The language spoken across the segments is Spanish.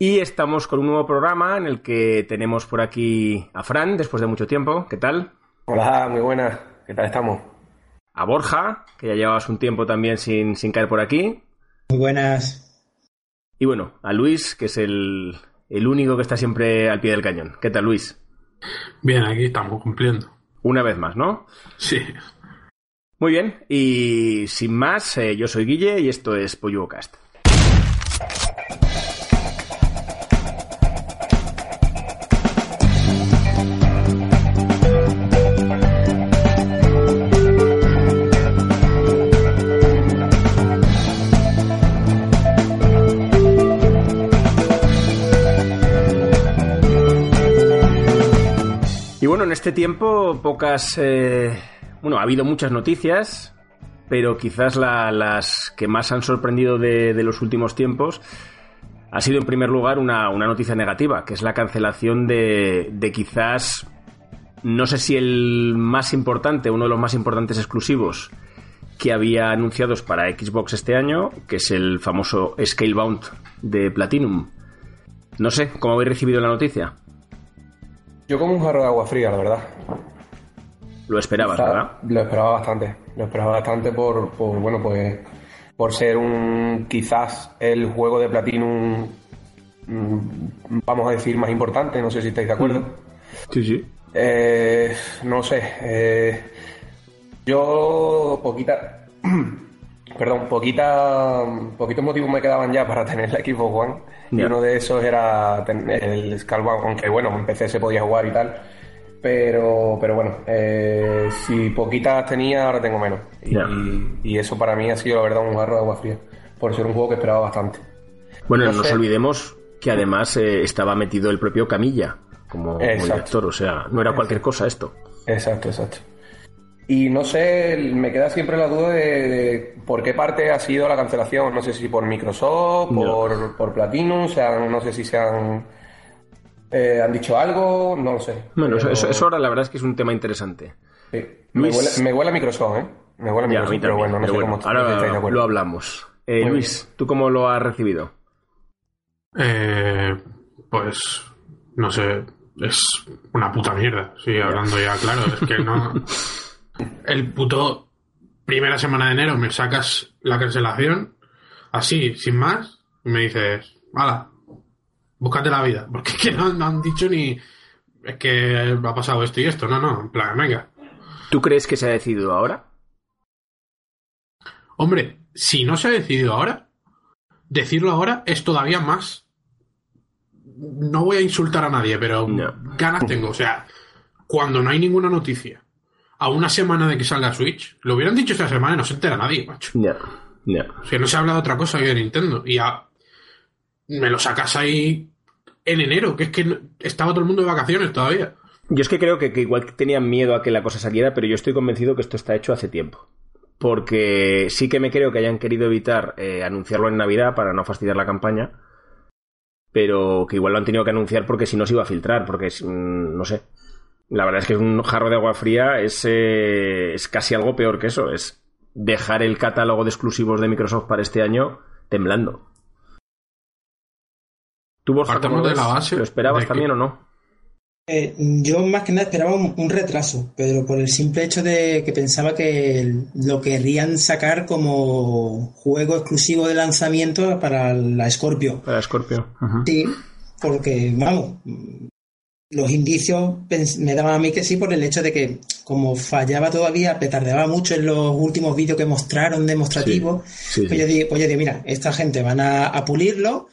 Y estamos con un nuevo programa en el que tenemos por aquí a Fran, después de mucho tiempo. ¿Qué tal? Hola, muy buenas. ¿Qué tal estamos? A Borja, que ya llevabas un tiempo también sin, sin caer por aquí. Muy buenas. Y bueno, a Luis, que es el, el único que está siempre al pie del cañón. ¿Qué tal, Luis? Bien, aquí estamos cumpliendo. Una vez más, ¿no? Sí. Muy bien, y sin más, eh, yo soy Guille y esto es Cast. Este tiempo pocas... eh, Bueno, ha habido muchas noticias, pero quizás la- las que más han sorprendido de, los últimos tiempos ha sido en primer lugar una, una noticia negativa, que es la cancelación de, de quizás, no sé si el más importante, uno de los más importantes exclusivos que había anunciados para Xbox este año, que es el famoso Scalebound de Platinum. No sé, ¿cómo habéis recibido la noticia? Yo como un jarro de agua fría, la verdad. Lo esperabas, sea, ¿verdad? Lo esperaba bastante. Lo esperaba bastante por, por, bueno, pues por ser un quizás el juego de Platinum mm, vamos a decir más importante, no sé si estáis de acuerdo. Sí, sí. Eh, no sé. eh, yo poquita, perdón, poquita, poquitos motivos me quedaban ya para tener la Xbox One. Y uno de esos era el Scalebound, aunque bueno, en PC se podía jugar y tal. Pero, pero bueno, eh, si poquitas tenía, ahora tengo menos. Y, eso para mí ha sido, la verdad, un jarro de agua fría. Por ser un juego que esperaba bastante. Bueno, No no nos olvidemos que además eh, estaba metido el propio Camilla como, director, o sea, no era cualquier cosa esto. Exacto, exacto. Y no sé, me queda siempre la duda de, de por qué parte ha sido la cancelación. No sé si por Microsoft, No. por, por Platinum, o sea, no sé si se han, eh, han dicho algo, no lo sé. Bueno, eso, Pero, eso, eso ahora la verdad es que es un tema interesante. sí. Me, Luis. huele, me huele a Microsoft, ¿eh? Me huele a Ya, a Microsoft, mí pero bueno, no pero sé bueno, cómo estáis de ahora acuerdo. lo hablamos. Eh, Luis, ¿tú cómo lo has recibido? Eh, pues, no sé, es una puta mierda. Sí, hablando ya claro, es que no... El puto primera semana de enero me sacas la cancelación, así, sin más, y me dices, hala, búscate la vida. Porque es que no, no han dicho ni... Es que ha pasado esto y esto, no, no, en plan, venga. ¿Tú crees que se ha decidido ahora? Hombre, si no se ha decidido ahora, decirlo ahora es todavía más. No voy a insultar a nadie, pero No. ganas tengo. O sea, cuando no hay ninguna noticia, a una semana de que salga Switch, lo hubieran dicho esta semana y no se entera nadie, macho. Ya, ya. O sea, no se habla de otra cosa que de Nintendo. Y ya me lo sacas ahí en enero, que es que estaba todo el mundo de vacaciones todavía. Yo es que creo que, que igual tenían miedo a que la cosa saliera, pero yo estoy convencido que esto está hecho hace tiempo. Porque sí que me creo que hayan querido evitar eh, anunciarlo en Navidad para no fastidiar la campaña, pero que igual lo han tenido que anunciar porque si no se iba a filtrar, porque mm, no sé. La verdad es que un jarro de agua fría es, eh, es casi algo peor que eso, es dejar el catálogo de exclusivos de Microsoft para este año temblando. ¿Tú, Borja, cómo de la base ¿Lo esperabas de que- también o no? Eh, yo más que nada esperaba un, un retraso, pero por el simple hecho de que pensaba que el- lo querrían sacar como juego exclusivo de lanzamiento para la Scorpio. Para Scorpio. Sí, porque, vamos, los indicios me daban a mí que sí por el hecho de que como fallaba todavía, petardeaba mucho en los últimos vídeos que mostraron demostrativos, Sí, pues, sí. yo digo, pues yo digo, mira, esta gente van a, a pulirlo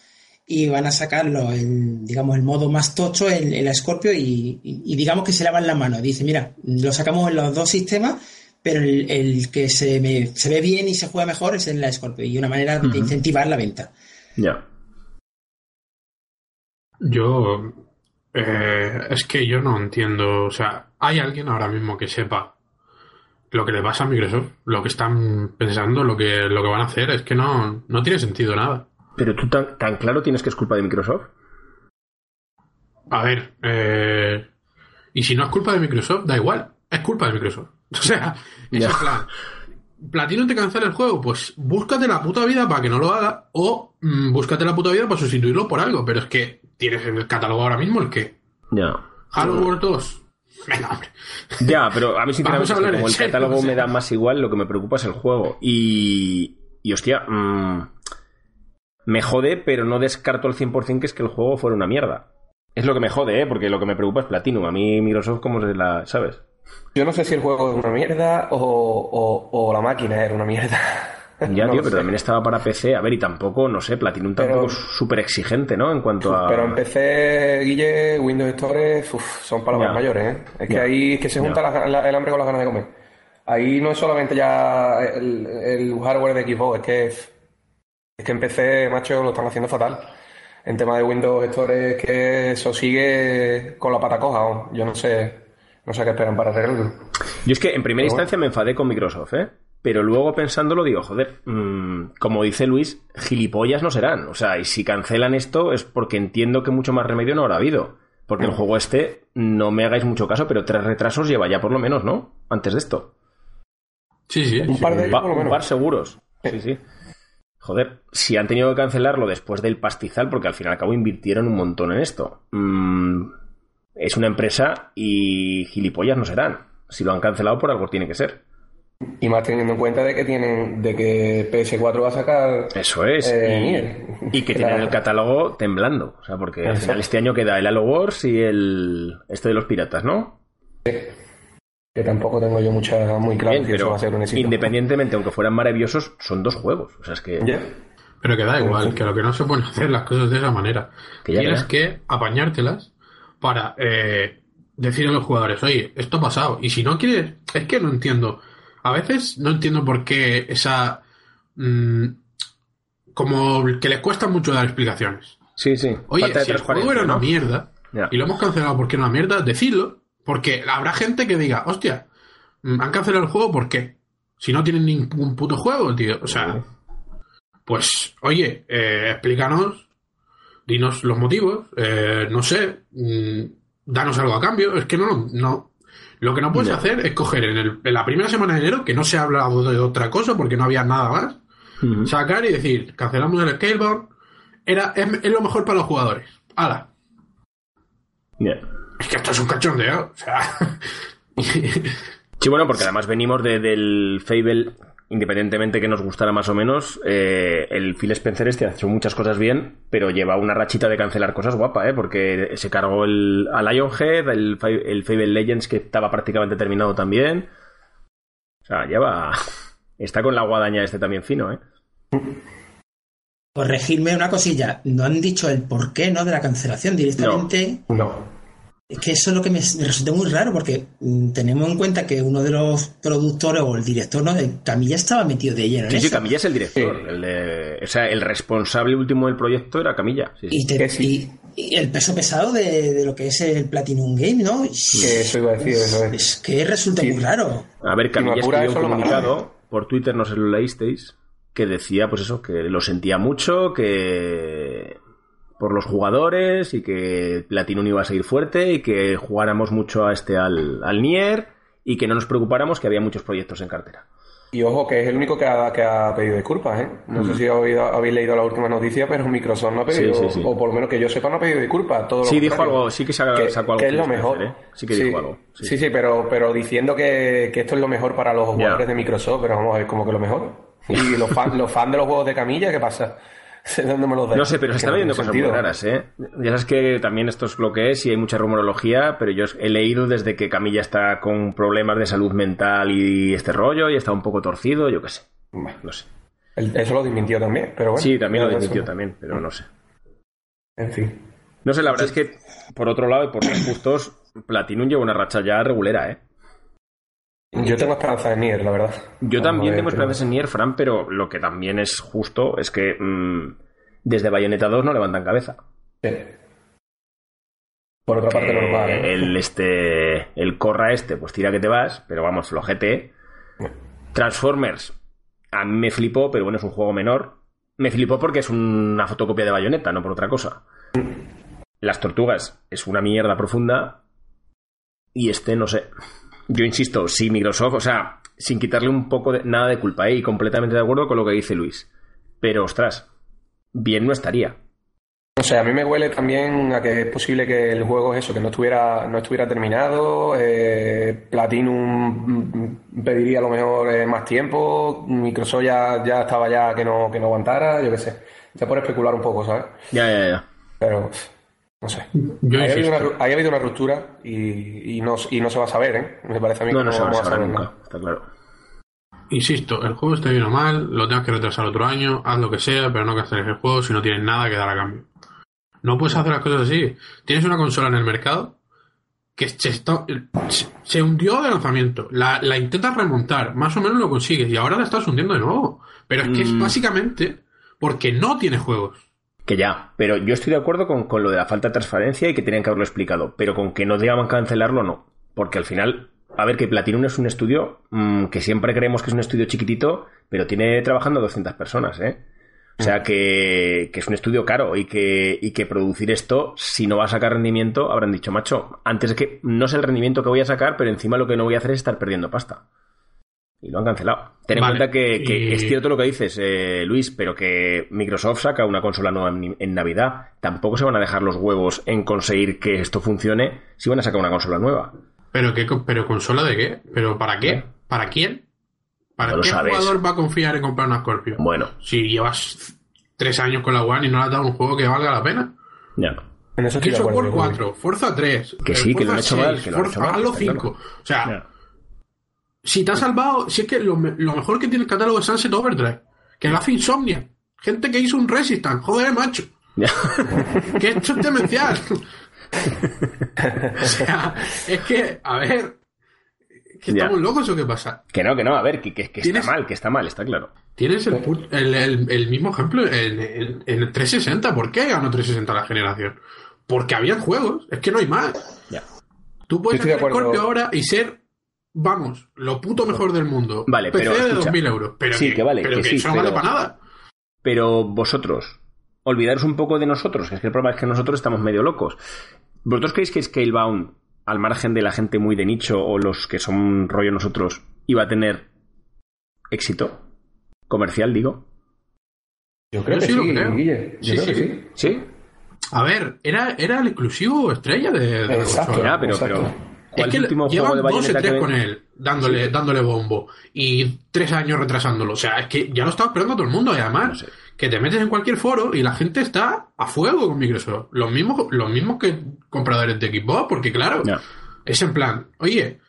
y van a sacarlo en, digamos, el modo más tocho en la Scorpio y, y- y digamos que se lavan la mano. Dice, mira, lo sacamos en los dos sistemas, pero el, el que se, me- se ve bien y se juega mejor es en la Scorpio y una manera de incentivar la venta. Ya. Yo. Eh, es que yo no entiendo. O sea, ¿hay alguien ahora mismo que sepa lo que le pasa a Microsoft? Lo que están pensando, lo que, lo que van a hacer. Es que no, no tiene sentido nada. Pero tú tan, tan claro tienes que es culpa de Microsoft. A ver, eh, y si no es culpa de Microsoft, da igual. Es culpa de Microsoft. O sea, es plan. Platino te cancela el juego, pues búscate la puta vida para que no lo haga o mm, búscate la puta vida para sustituirlo por algo. Pero es que tienes en el catálogo ahora mismo el que. Ya. Halo World 2. Venga, hombre. Ya, pero a mí sinceramente, a hablar como el serio, catálogo o sea. me da más igual, lo que me preocupa es el juego. Y, y hostia, mm, me jode, pero no descarto al 100% que es que el juego fuera una mierda. Es lo que me jode, ¿eh? Porque lo que me preocupa es Platinum. A mí Microsoft, como se la... ¿Sabes? Yo no sé si el juego es una mierda o, o- o la máquina era una mierda. Ya, No tío, pero sé. también estaba para PC. A ver, y tampoco, no sé, Platinum tampoco Pero- es súper exigente, ¿no? En cuanto a... Pero en PC, Guille, Windows Store, uf, son palabras Ya. mayores, ¿eh? Es que ahí es que se junta Ya. la- la- el hambre con las ganas de comer. Ahí no es solamente ya el, el hardware de Xbox, es que es que en PC, macho, lo están haciendo fatal. En tema de Windows Store es que eso sigue con la pata coja. Yo no sé, no sé qué esperan para arreglarlo. Yo es que en primera Pero bueno. instancia me enfadé con Microsoft, ¿eh? Pero luego pensándolo digo, joder, mm, como dice Luis, gilipollas no serán. O sea, y si cancelan esto es porque entiendo que mucho más remedio no habrá habido. Porque el Mm. juego este, no me hagáis mucho caso, pero tres retrasos lleva ya por lo menos, ¿no? Antes de esto. Sí, sí. Un par de Un, ellos pa- por lo un menos. par seguros. Sí, sí. Joder, si han tenido que cancelarlo después del pastizal, porque al fin y al cabo invirtieron un montón en esto. Mm, es una empresa y gilipollas no serán. Si lo han cancelado, por algo tiene que ser. Y más teniendo en cuenta de que tienen, de que PS4 va a sacar Eso es. Eh, y, que Que tienen el catálogo temblando. O sea, porque al final este año queda el Halo Wars y el este de los piratas, ¿no? que tampoco tengo yo mucha muy claro Bien, si eso va a ser un éxito. independientemente, aunque fueran maravillosos, son dos juegos. O sea, es que. Pero que da igual, que lo que no se pueden hacer las cosas de esa manera. Que ya, Tienes ya. que apañártelas para eh, decir a los jugadores, oye, esto ha pasado. Y si no quieres, es que no entiendo. A veces no entiendo por qué esa... mm, como que les cuesta mucho dar explicaciones. Sí, sí. Oye, Falta si el juego era una mierda y lo hemos cancelado porque era una mierda, decidlo. Porque habrá gente que diga, hostia, mm, han cancelado el juego, ¿por qué? Si no tienen ningún puto juego, tío. O sea, pues, oye, eh, explícanos, dinos los motivos, eh, no sé, mm, danos algo a cambio. Es que no, no. Lo que no puedes hacer es coger en, el- en la primera semana de enero, que no se ha hablado de otra cosa porque no había nada más, sacar y decir, cancelamos el Scalebound, era, es, es lo mejor para los jugadores. ¡Hala! Ya. Es que esto es un cachondeo. O sea. Sí, bueno, porque además venimos de- del Fable, independientemente que nos gustara más o menos, eh, el Phil Spencer este ha hecho muchas cosas bien, pero lleva una rachita de cancelar cosas guapa, ¿eh? Porque se cargó el, a Lionhead, el, el Fable Legends que estaba prácticamente terminado también. O sea, lleva... Está con la guadaña este también fino, ¿eh? Corregirme una cosilla, no han dicho el por qué, ¿no? De la cancelación directamente. No. Es que eso es lo que me, me resulta muy raro, porque mm, tenemos en cuenta que uno de los productores o el director, ¿no? De Camilla estaba metido de lleno en Sí, eso. Camilla es el director. Sí. el de- o sea, el responsable último del proyecto era Camilla. Sí. Y, te- Que sí. y- y el peso pesado de, de lo que es el Platinum Game, ¿no? Que eso iba a decir, eso es. Es que resulta Sí. muy raro. A ver, Camilla escribió un comunicado por Twitter, no sé si lo leísteis, que decía, pues eso, que lo sentía mucho, que por los jugadores y que Platinum iba a seguir fuerte y que jugáramos mucho a este al, al Nier y que no nos preocupáramos que había muchos proyectos en cartera. Y ojo, que es el único que ha, que ha pedido disculpas, ¿eh? No sé si habéis, habéis leído la última noticia, pero Microsoft no ha pedido, Mm. Sí, sí, sí. o por lo menos que yo sepa, no ha pedido disculpas. Todo Sí, dijo algo, sí que sa- que, sacó algo. que es lo mejor. ¿eh? Sí que dijo algo. Sí. Sí, pero, pero diciendo que, que esto es lo mejor para los jugadores de Microsoft, pero vamos a ver, como que lo mejor. Y los fans los fans de los juegos de Camilla, ¿qué pasa? ¿De dónde me los? No sé, pero se están viendo cosas muy raras, ¿eh? Ya sabes que también esto es lo que es y hay mucha rumorología, pero yo he leído desde que Camilla está con problemas de salud mental y este rollo y está un poco torcido, yo qué sé. Bueno, No sé. Eso lo desmintió también, pero bueno. Sí, también lo eso- desmintió también, pero no sé. En fin. No sé, la verdad es que, por otro lado, y por ser justos, Platinum lleva una racha ya regulera, ¿eh? Yo tengo esperanza en Nier, la verdad. Yo también ver, tengo esperanzas en Nier, Fran, pero lo que también es justo es que mm, desde Bayonetta 2 no levantan cabeza. Sí. Por otra parte, Que normal. ¿eh? el, este, el Corra este, pues tira que te vas, pero vamos, flojete. Transformers, a mí me flipó, pero bueno, es un juego menor. Me flipó porque es una fotocopia de Bayonetta, no por otra cosa. Las tortugas es una mierda profunda. Y este, no sé. Yo insisto, si Microsoft, o sea, sin quitarle un poco de nada de culpa, ¿eh? y completamente de acuerdo con lo que dice Luis. Pero, ostras, bien no estaría. O sea, a mí me huele también a que es posible que el juego es eso, que no estuviera, no estuviera terminado. Eh, Platinum pediría a lo mejor eh, más tiempo. Microsoft ya, ya estaba ya que no, que no aguantara, yo qué sé. Ya por especular un poco, ¿sabes? Ya, ya, ya. Pero, no sé. Yo Ahí ha, habido una, ahí ha habido una ruptura y, y, no, y no se va a saber, ¿eh? Me parece a mí No, que no se va a saber nunca, nada. está claro. Insisto, el juego esté bien o mal, lo tengas que retrasar otro año, haz lo que sea, pero no canceles el juego si no tienes nada que dar a cambio. No puedes hacer las cosas así. Tienes una consola en el mercado que se, está- se- hundió de lanzamiento. La, la intentas remontar, más o menos lo consigues, y ahora la estás hundiendo de nuevo. Pero es que es Mm. básicamente porque no tienes juegos. Que ya, pero yo estoy de acuerdo con, con lo de la falta de transparencia y que tenían que haberlo explicado, pero con que no deban cancelarlo, no. Porque al final, a ver, que Platinum es un estudio mm, que siempre creemos que es un estudio chiquitito, pero tiene trabajando 200 personas, ¿eh? O sea que, que es un estudio caro y que, y que producir esto, si no va a sacar rendimiento, habrán dicho, macho, antes de que no sé el rendimiento que voy a sacar, pero encima lo que no voy a hacer es estar perdiendo pasta. Y lo han cancelado. Ten en Vale, cuenta que, que y- es cierto lo que dices, eh, Luis, pero que Microsoft saca una consola nueva en, en Navidad. Tampoco se van a dejar los huevos en conseguir que esto funcione si van a sacar una consola nueva. ¿Pero qué, pero consola de qué? ¿Pero para qué? ¿Para quién? ¿Para No lo qué sabes. jugador va a confiar en comprar una Scorpio? Bueno, Si llevas tres años con la One y no le has dado un juego que valga la pena. ya. En eso Gears of. War yo creo 4, Forza 3, Que eh, sí, que lo han hecho mal, 6, que lo han Forza- hecho mal, Halo 5. claro. O sea, Ya. Si te has salvado, si es que lo, me- lo mejor que tiene el catálogo es Sunset Overdrive, que lo hace Insomnia. Gente que hizo un Resistance, joder, macho. Que esto es demencial. o sea, es que, a ver, que Ya. estamos locos o qué pasa. Que no, que no, a ver, que, que- que está ¿Tienes- mal, que está mal, está claro. Tienes el, el, el- el mismo ejemplo en, en- en el 360. ¿Por qué ganó 360 la generación? Porque habían juegos, es que no hay más. Ya. Tú puedes hacer. Scorpio ahora y ser, vamos, lo puto mejor del mundo. Vale, PC pero de escucha. 2.000 euros. Pero Sí, que vale, pero que que sí, eso no vale para nada. Pero vosotros, olvidaros un poco de nosotros, que es que el problema es que nosotros estamos medio locos. ¿Vosotros creéis que Scalebound, al margen de la gente muy de nicho o los que son rollo nosotros, iba a tener éxito? Comercial, digo. Yo creo Yo que sí sí, lo creo. Guille. Yo Sí, creo que sí. A ver, era, era el exclusivo estrella de, de Exacto. Ya, pero, exacto. pero Es ¿cuál que el último llevan juego de dos o tres que con él, dándole, dándole bombo. Y tres años retrasándolo. O sea, es que ya lo estaba esperando todo el mundo. Y además, No sé. que te metes en cualquier foro y la gente está a fuego con Microsoft. Los mismos, los mismos que compradores de Xbox, porque claro, es en plan, oye,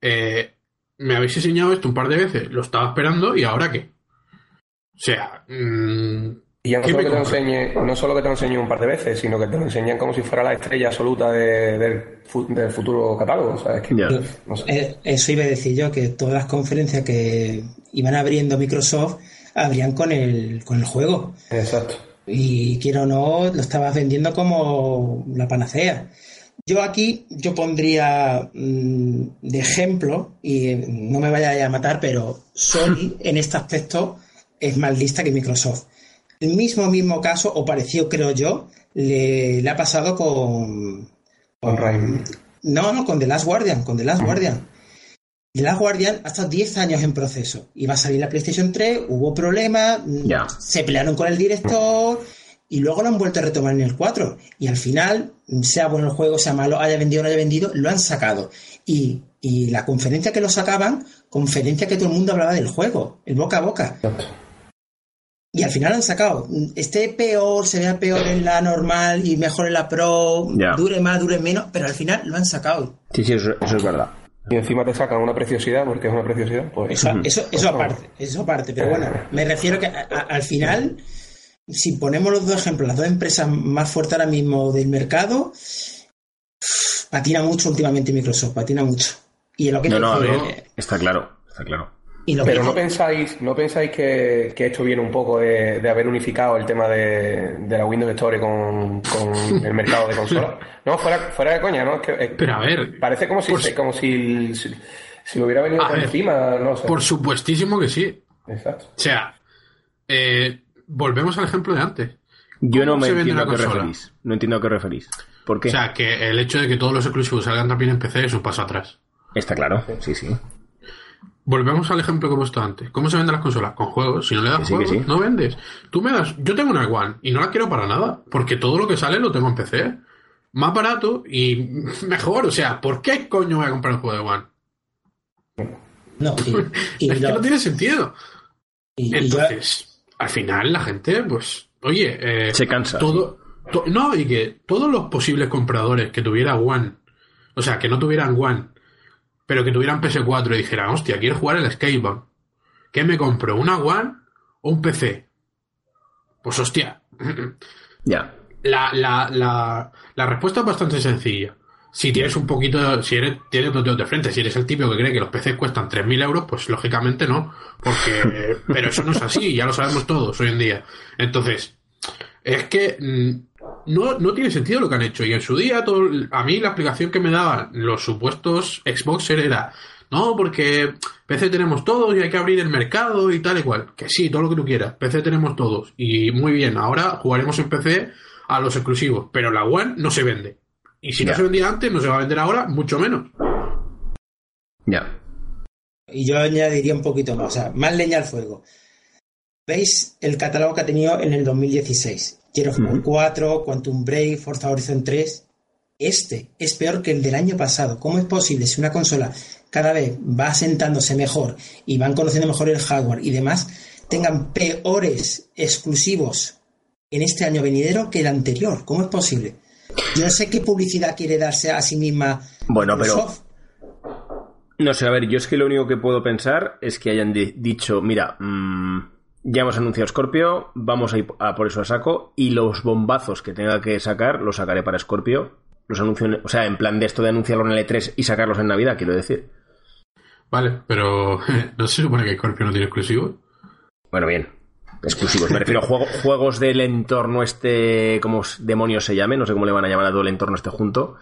eh, me habéis enseñado esto un par de veces, lo estaba esperando y ahora qué. O sea, mm, Y ya no ¿Qué solo, que te enseñe, no solo que te lo enseñe un par de veces, sino que te lo enseñan como si fuera la estrella absoluta de- del, fu- del futuro catálogo. ¿sabes? Que, Ya. no sé. Eh, Eso iba a decir yo, que todas las conferencias que iban abriendo Microsoft abrían con el, con el juego. Exacto. Y quiero o no, lo estabas vendiendo como la panacea. Yo aquí, yo pondría mm, de ejemplo, y eh, no me vaya a matar, pero Sony en este aspecto es más lista que Microsoft. El mismo, mismo caso, o parecido creo yo, le, le ha pasado con... Con. No, no, con The Last Guardian, con The Last Guardian. The Last Guardian ha estado 10 años en proceso. Iba a salir la PlayStation 3, hubo problemas, se pelearon con el director y luego lo han vuelto a retomar en el 4. Y al final, sea bueno el juego, sea malo, haya vendido o no haya vendido, lo han sacado. Y, y la conferencia que lo sacaban, conferencia que todo el mundo hablaba del juego, el boca a boca. Y al final lo han sacado. Esté peor, se vea peor en la normal y mejor en la pro, Ya. dure más, dure menos, pero al final lo han sacado. Sí, sí, eso, eso es verdad. Y encima te sacan una preciosidad, porque es una preciosidad, pues. Eso, eso, eso aparte, eso aparte. Pero bueno, me refiero que a- a- al final, si ponemos los dos ejemplos, las dos empresas más fuertes ahora mismo del mercado, patina mucho últimamente Microsoft, patina mucho. Y lo que No, no, a está claro, está claro. Y lo que Pero no pensáis, no pensáis que, que esto viene un poco de, de haber unificado el tema de, de la Windows Store con, con el mercado de consolas. No, fuera, fuera de coña, ¿no? Es que, eh, pero a ver, parece como si, por- como si, si, si lo hubiera venido A por ver, encima, no sé. por supuestísimo que sí. Exacto. O sea, eh, volvemos al ejemplo de antes. Yo no ¿Cómo me entiendo a qué referís. No entiendo a qué referís. ¿Por qué? O sea, que el hecho de que todos los exclusivos salgan también en PC es un paso atrás. está claro, sí, sí. Volvemos al ejemplo que he puesto antes. ¿Cómo se venden las consolas? Con juegos. Si no le das sí, juegos, sí. no vendes. Tú me das. Yo tengo una One y no la quiero para nada. Porque todo lo que sale lo tengo en PC. Más barato y mejor. O sea, ¿por qué coño voy a comprar un juego de One? No, y, y es que lo- no tiene sentido. y- y yo- Entonces, al final la gente, pues, oye, eh, Se cansa. todo, to- no, y que todos los posibles compradores que tuviera One, o sea, que no tuvieran One, pero que tuvieran PS4 y dijeran, hostia, quiero jugar el Skateboard, ¿qué me compro? ¿Una One o un PC? Pues hostia, Ya. la, la, la, la respuesta es bastante sencilla. Si tienes un poquito, si eres, tienes dos dedos de frente, si eres el tipo que cree que los PCs cuestan 3.000 euros, pues lógicamente no. Porque, pero eso no es así, ya lo sabemos todos hoy en día. Entonces, es que mm, no, no tiene sentido lo que han hecho. Y en su día, todo, a mí la explicación que me daban los supuestos Xboxer era, no, porque PC tenemos todos y hay que abrir el mercado y tal y cual. Que sí, todo lo que tú quieras. PC tenemos todos. Y muy bien, ahora jugaremos en PC a los exclusivos. Pero la One no se vende. Y si no se vendía antes, no se va a vender ahora, mucho menos. Ya. Y yo añadiría un poquito más, o sea, más leña al fuego. ¿Veis el catálogo que ha tenido en el 2016? Ujú. 4, Quantum Break, Forza Horizon 3. Este es peor que el del año pasado. ¿Cómo es posible si una consola cada vez va asentándose mejor y van conociendo mejor el hardware y demás, tengan peores exclusivos en este año venidero que el anterior? ¿Cómo es posible? Yo no sé qué publicidad quiere darse a sí misma Bueno, pero-. No sé, a ver, yo es que lo único que puedo pensar es que hayan di- dicho, mira, mm, ya hemos anunciado Scorpio, vamos a ir a por eso a saco, y los bombazos que tenga que sacar, los sacaré para Scorpio. Los anuncio, en- o sea, en plan de esto de anunciarlo en el E3 y sacarlos en Navidad, quiero decir. Vale, pero no se supone que Scorpio no tiene exclusivo. Bueno, bien. Exclusivos. Me refiero a juego- juegos del entorno este, como demonios se llame, no sé cómo le van a llamar a todo el entorno este junto.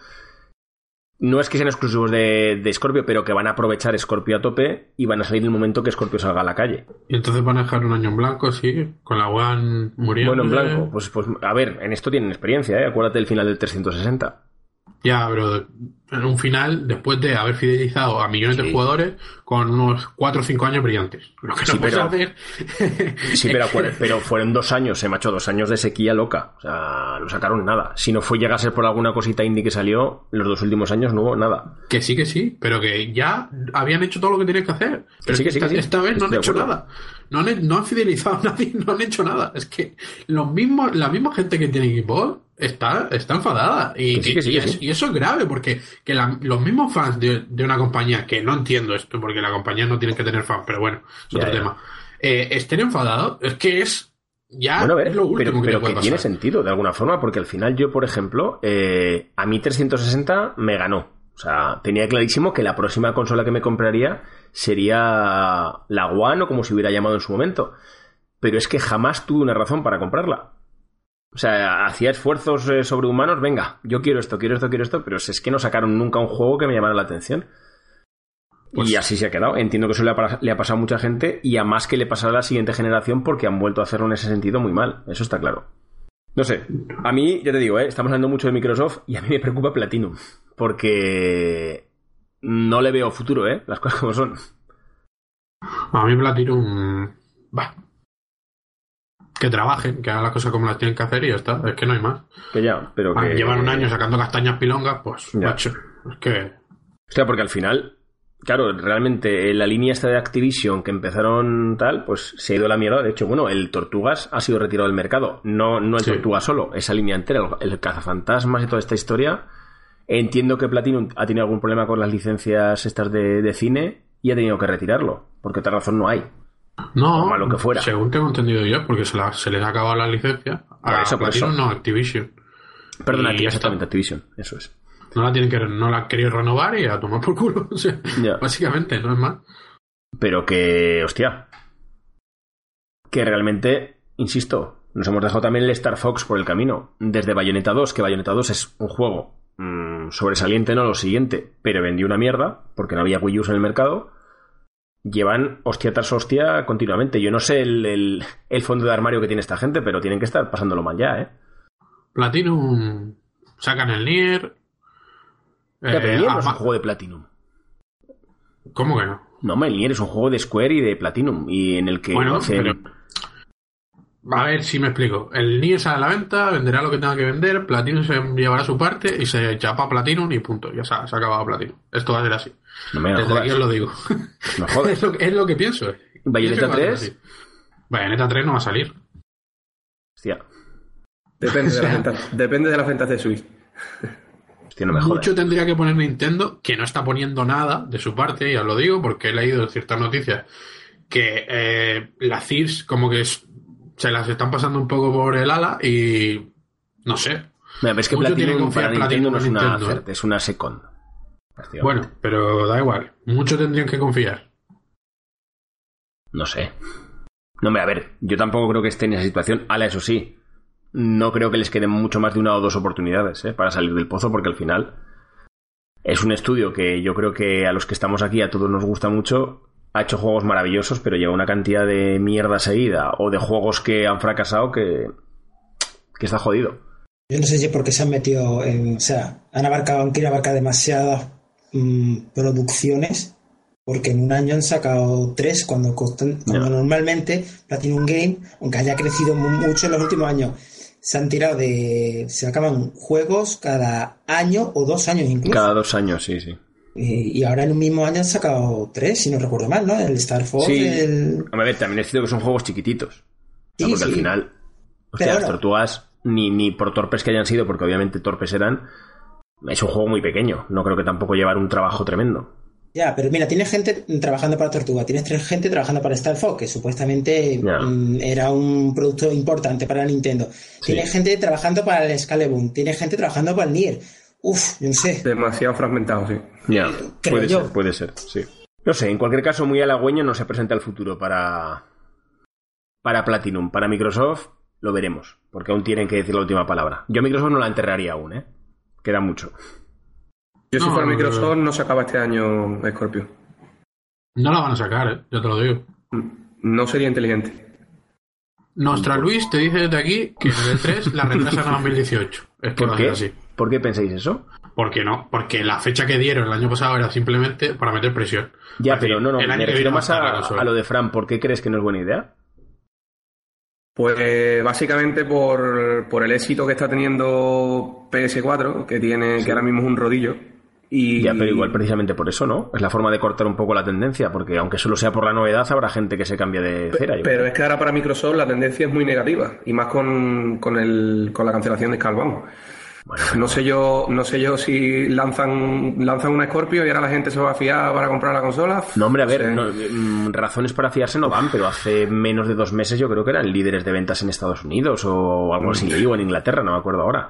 No es que sean exclusivos de, de Scorpio, pero que van a aprovechar Scorpio a tope y van a salir en el momento que Scorpio salga a la calle. Y entonces van a dejar un año en blanco, sí, con la One muriendo. Bueno, en blanco, pues, pues a ver, en esto tienen experiencia, ¿eh? Acuérdate del final del 360. Ya, pero en un final, después de haber fidelizado a millones de jugadores con unos 4 o 5 años brillantes. Lo que no Sí, puedes pero- hacer. Sí, pero, fueron dos años, se macho, dos años de sequía loca. O sea, no sacaron nada. Si no fue llegase por alguna cosita indie que salió, los dos últimos años no hubo nada. Que sí, que sí, pero que ya habían hecho todo lo que tenían que hacer. Pero sí, que sí, esta, que esta vez no han Estoy hecho nada. No han, no han fidelizado a nadie, no han hecho nada. Es que los mismos, la misma gente que tiene Xbox está, está enfadada. Y, sí, sí, y que es, sí. y eso es grave, porque que la- los mismos fans de, de una compañía, que no entiendo esto, porque la compañía no tiene que tener fans, pero bueno, es Ya, otro ya. tema. Eh, estén enfadados, es que es ya Bueno, ver, es lo último pero, que pero que tiene sentido de alguna forma, porque al final yo, por ejemplo, eh, a mí 360 me ganó. O sea, tenía clarísimo que la próxima consola que me compraría sería la One o como se hubiera llamado en su momento. Pero es que jamás tuve una razón para comprarla. O sea, hacía esfuerzos eh, sobrehumanos, venga, yo quiero esto, quiero esto, quiero esto, pero es que no sacaron nunca un juego que me llamara la atención. Pues- y así se ha quedado. Entiendo que eso le ha, pas- le ha pasado a mucha gente y a más que le pasará a la siguiente generación porque han vuelto a hacerlo en ese sentido muy mal. Eso está claro. No sé. A mí, ya te digo, ¿eh? estamos hablando mucho de Microsoft y a mí me preocupa Platinum. Porque no le veo futuro, ¿eh? Las cosas como son. A mí Platinum. Va. Que trabajen, que hagan las cosas como las tienen que hacer y ya está. Es que no hay más. Que ya, pero Ah, que... Llevan un año sacando castañas pilongas, pues, Ya. macho. Es que. O sea, porque al final, claro, realmente la línea esta de Activision que empezaron tal, pues se ha ido a la mierda. De hecho, bueno, el Tortugas ha sido retirado del mercado. No, no el Sí. Tortuga solo, esa línea entera, el, el cazafantasmas y toda esta historia. Entiendo que Platinum ha tenido algún problema con las licencias estas de, de cine y ha tenido que retirarlo, porque otra razón no hay. No, que fuera. según tengo entendido yo, porque se, la- se les ha acabado la licencia. A eso, Platinum eso. no, Activision. Ya exactamente, Activision, eso es. No la tienen que no la han querido renovar y a tomar por culo. O sea, Ya. básicamente, no es más. Pero que, hostia, que realmente, insisto, nos hemos dejado también el Star Fox por el camino. Desde Bayonetta 2, que Bayonetta 2 es un juego mm, sobresaliente, no lo siguiente, pero vendió una mierda, porque no había Wii U en el mercado. Llevan hostia tras hostia continuamente. Yo no sé el, el- el fondo de armario que tiene esta gente, pero tienen que estar pasándolo mal ya, ¿eh? Platinum sacan el Nier. Ya, pero eh, Nier no es un ama- juego de Platinum. ¿Cómo que no? No, Nier es un juego de Square y de Platinum. Y en el que. Bueno, hacen- pero- A ver si me explico. El Nier sale a la venta, venderá lo que tenga que vender, Platinum se llevará su parte y se chapa Platinum y punto. Ya se ha, se ha acabado Platinum. Esto va a ser así. No me Desde aquí os lo digo. No es, lo, es lo que pienso. ¿Bayonetta Pienso que va a ser 3? así. Bayonetta 3 no va a salir. Hostia, Depende de, O sea- las ventas, depende de de Switch. hostia, no me jodas. Mucho tendría que poner Nintendo, que no está poniendo nada de su parte, ya lo digo, porque he leído ciertas noticias que eh, las CIRS como que es- se las están pasando un poco por el ala y no sé. Mira, ves que Mucho Platinum confiar para Nintendo Platinum no es una Nintendo, oferta, es una second. Bueno, pero da igual. Mucho tendrían que confiar. No sé. No, me a ver, yo tampoco creo que esté en esa situación. Ala, eso sí, no creo que les queden mucho más de una o dos oportunidades ¿eh? para salir del pozo, porque al final es un estudio que yo creo que a los que estamos aquí a todos nos gusta mucho. Ha hecho juegos maravillosos, pero lleva una cantidad de mierda seguida o de juegos que han fracasado que, que está jodido. Yo no sé si porque se han metido en. O sea, han abarcado, han querido abarcar demasiadas mm, producciones. Porque en un año han sacado tres, cuando, costan- cuando normalmente Platinum Game, aunque haya crecido mu- mucho en los últimos años, se han tirado de. Se acaban juegos cada año o dos años incluso. Cada dos años, sí, sí. Y, y ahora en un mismo año han sacado tres, si no recuerdo mal, ¿no? El Star Fox, Sí. el. A ver, también es cierto que son juegos chiquititos. O sea, Sí, porque al final, hostia, Pero las tortugas, ni, ni por torpes que hayan sido, porque obviamente torpes eran, es un juego muy pequeño. No creo que tampoco llevar un trabajo tremendo. Ya, pero mira, tienes gente trabajando para Tortuga, tienes tres gente trabajando para Star Fox, que supuestamente mm, era un producto importante para Nintendo. Tienes gente trabajando para el Scalebound, tienes gente trabajando para el Nier. Uf, yo no sé. Demasiado fragmentado, sí. Ya, creo puede yo. ser, puede ser, sí. No sé, en cualquier caso, muy halagüeño no se presenta el futuro para, para Platinum. Para Microsoft lo veremos, porque aún tienen que decir la última palabra. Yo a Microsoft no la enterraría aún, ¿eh? Queda mucho. Yo si No, fuera no, Microsoft no sacaba este año Scorpio. No la van a sacar, ¿eh? yo te lo digo. No sería inteligente. Nostra Luis te dice desde aquí que en el 3 la retrasan a 2018. Es que va ¿Por qué? así. ¿Por qué pensáis eso? ¿Por qué no? Porque la fecha que dieron el año pasado era simplemente para meter presión. Ya, Así, pero no, no, el me año que refiero más a a, a lo de Fran. ¿Por qué crees que no es buena idea? Pues básicamente por, por el éxito que está teniendo PS4, que tiene, que ahora mismo es un rodillo. Y Ya, pero igual precisamente por eso, ¿no? Es la forma de cortar un poco la tendencia, porque aunque solo sea por la novedad, habrá gente que se cambie de cera. yo Pero creo. es que ahora para Microsoft la tendencia es muy negativa. Y más con, con, el, con la cancelación de Skull Bueno, No sé yo, no sé yo si lanzan, lanzan una Scorpio y ahora la gente se va a fiar para comprar la consola. no, hombre, a ver, no, mm, razones para fiarse no van, pero hace menos de dos meses yo creo que eran líderes de ventas en Estados Unidos o algo así, o en Inglaterra, no me acuerdo ahora.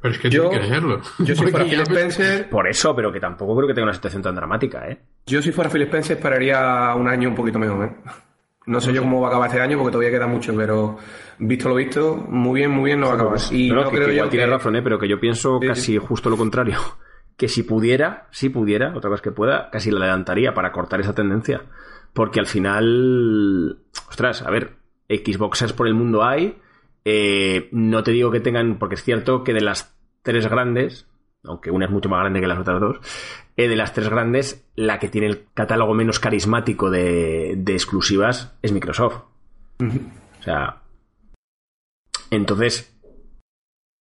Pero es que Yo- tiene que serlo. Yo si fuera Phil Spencer, Por eso, pero que tampoco creo que tenga una situación tan dramática, ¿eh? yo si fuera Phil Spencer esperaría un año un poquito mejor, ¿eh? No sé yo cómo va a acabar este año porque todavía queda mucho, pero visto lo visto, muy bien, muy bien no va a acabar. Y No, no, que, creo que igual yo tienes que- razón, ¿eh? pero que yo pienso casi justo lo contrario. Que si pudiera, si pudiera, otra vez que pueda, casi la adelantaría para cortar esa tendencia. Porque al final, ostras, a ver, Xboxers por el mundo hay. eh, no te digo que tengan, porque es cierto que de las tres grandes, aunque una es mucho más grande que las otras dos, eh, de las tres grandes, la que tiene el catálogo menos carismático de, de exclusivas es Microsoft. O sea, entonces,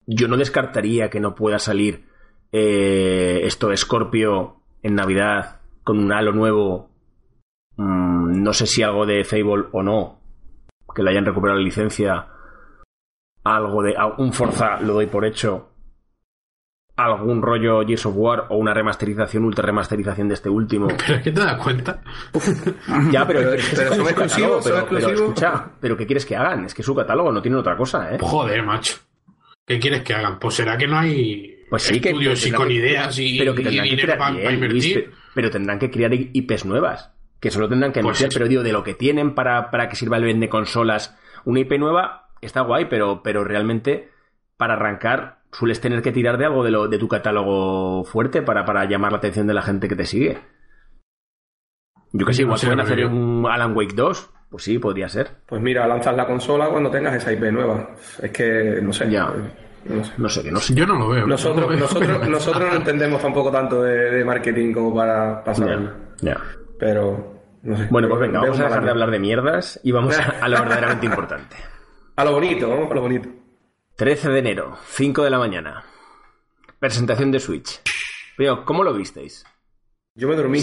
yo no descartaría que no pueda salir eh, esto de Scorpio en Navidad con un halo nuevo. Mm, no sé si algo de Fable o no, que le hayan recuperado la licencia. Algo de. Un Forza lo doy por hecho. Algún rollo Gears of War o una remasterización, ultra remasterización de este último. Pero es que te das cuenta. Ya, pero, Pero- es que pero es su son pero, pero escucha, pero ¿qué quieres que hagan? Es que su catálogo no tiene otra cosa, ¿eh? Joder, macho. ¿Qué quieres que hagan? Pues será que no hay Pues sí, que estudios y tendrán con que- ideas y, pero que y tendrán que crear para bien, invertir. Luis, pero tendrán que crear IPs nuevas que solo tendrán que Pues anunciar pero digo de lo que tienen para, para que sirva el vende consolas una IP nueva está guay pero pero realmente para arrancar sueles tener que tirar de algo de lo de tu catálogo fuerte para, para llamar la atención de la gente que te sigue yo que sé no igual pueden hacer un Alan Wake 2 pues sí podría ser Pues mira, lanzas la consola cuando tengas esa IP nueva. Es que, no sé. Ya. No sé. no sé que no sé Yo no lo veo. no Nosotros, veo, nosotros, pero- nosotros no entendemos tampoco tanto de, de marketing como para, saberlo. ya, ya. Pero, No sé. Bueno, pues venga, vamos a dejar de hablar de mierdas y vamos a, a lo verdaderamente importante. A lo bonito, vamos a lo bonito. 13 de enero, 5 de la mañana. Presentación de Switch. Pero, ¿cómo lo visteis? Yo me dormí.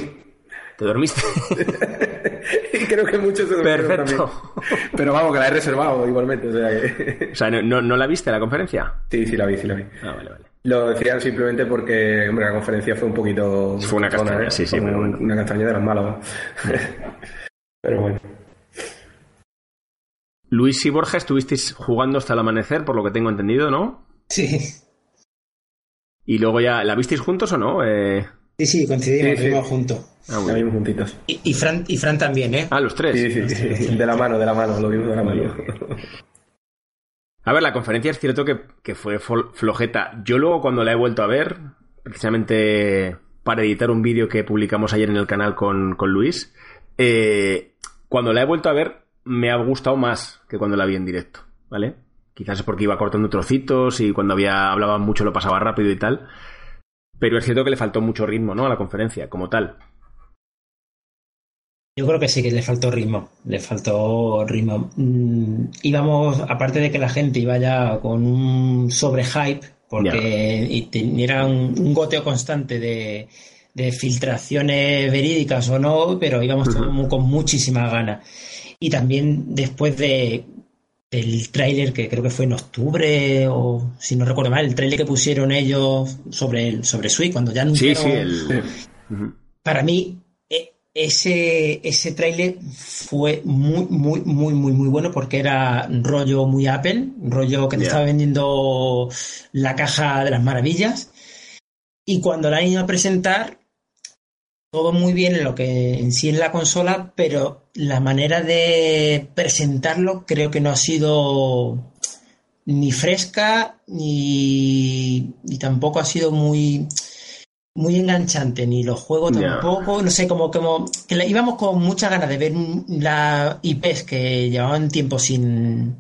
¿Te dormiste? y creo que muchos se durmieron Perfecto. también. Pero vamos, que la he reservado igualmente. O sea que... O sea, ¿no, no, no la viste la conferencia? sí, sí la vi, sí la vi. Ah, vale, vale. Lo decían simplemente porque, hombre, la conferencia fue un poquito... Fue una castaña, sí, sí, bueno. Una castaña de las malas. ¿no? pero bueno. Luis y Borja estuvisteis jugando hasta el amanecer, por lo que tengo entendido, ¿no? Sí, Y luego ya, ¿la visteis juntos o no? Eh... sí, sí, coincidimos, Sí, sí. estuvimos juntos. Ah, La bien. vimos juntitos. Y, y Fran, y Fran también, ¿eh? Ah, los tres. Sí, sí, sí. De la mano, de la mano. Lo vimos de la mano. A ver, la conferencia es cierto que, que fue flojeta. Yo luego cuando la he vuelto a ver, precisamente para editar un vídeo que publicamos ayer en el canal con, con Luis, eh, cuando la he vuelto a ver me ha gustado más que cuando la vi en directo, ¿vale? Quizás es porque iba cortando trocitos y cuando había hablaba mucho lo pasaba rápido y tal. Pero es cierto que le faltó mucho ritmo, ¿no? A la conferencia, como tal. Yo creo que sí que le faltó ritmo, le faltó ritmo. Mm, íbamos, aparte de que la gente iba ya con un sobrehype, porque y te- era un, un goteo constante de, de filtraciones verídicas o no, pero íbamos con muchísimas ganas. Y también después de del tráiler que creo que fue en octubre o si no recuerdo mal, el tráiler que pusieron ellos sobre el sobre Switch cuando ya anunciaron sí, el... Para mí e- ese, ese tráiler fue muy, muy, muy, muy, muy bueno porque era rollo muy Apple, rollo que te estaba vendiendo la caja de las maravillas. Y cuando la han ido a presentar, todo muy bien en lo que en sí es la consola, pero la manera de presentarlo creo que no ha sido ni fresca ni, ni tampoco ha sido muy muy enganchante, ni los juegos tampoco, no sé, como, como que la- íbamos con muchas ganas de ver las IPs que llevaban tiempo sin,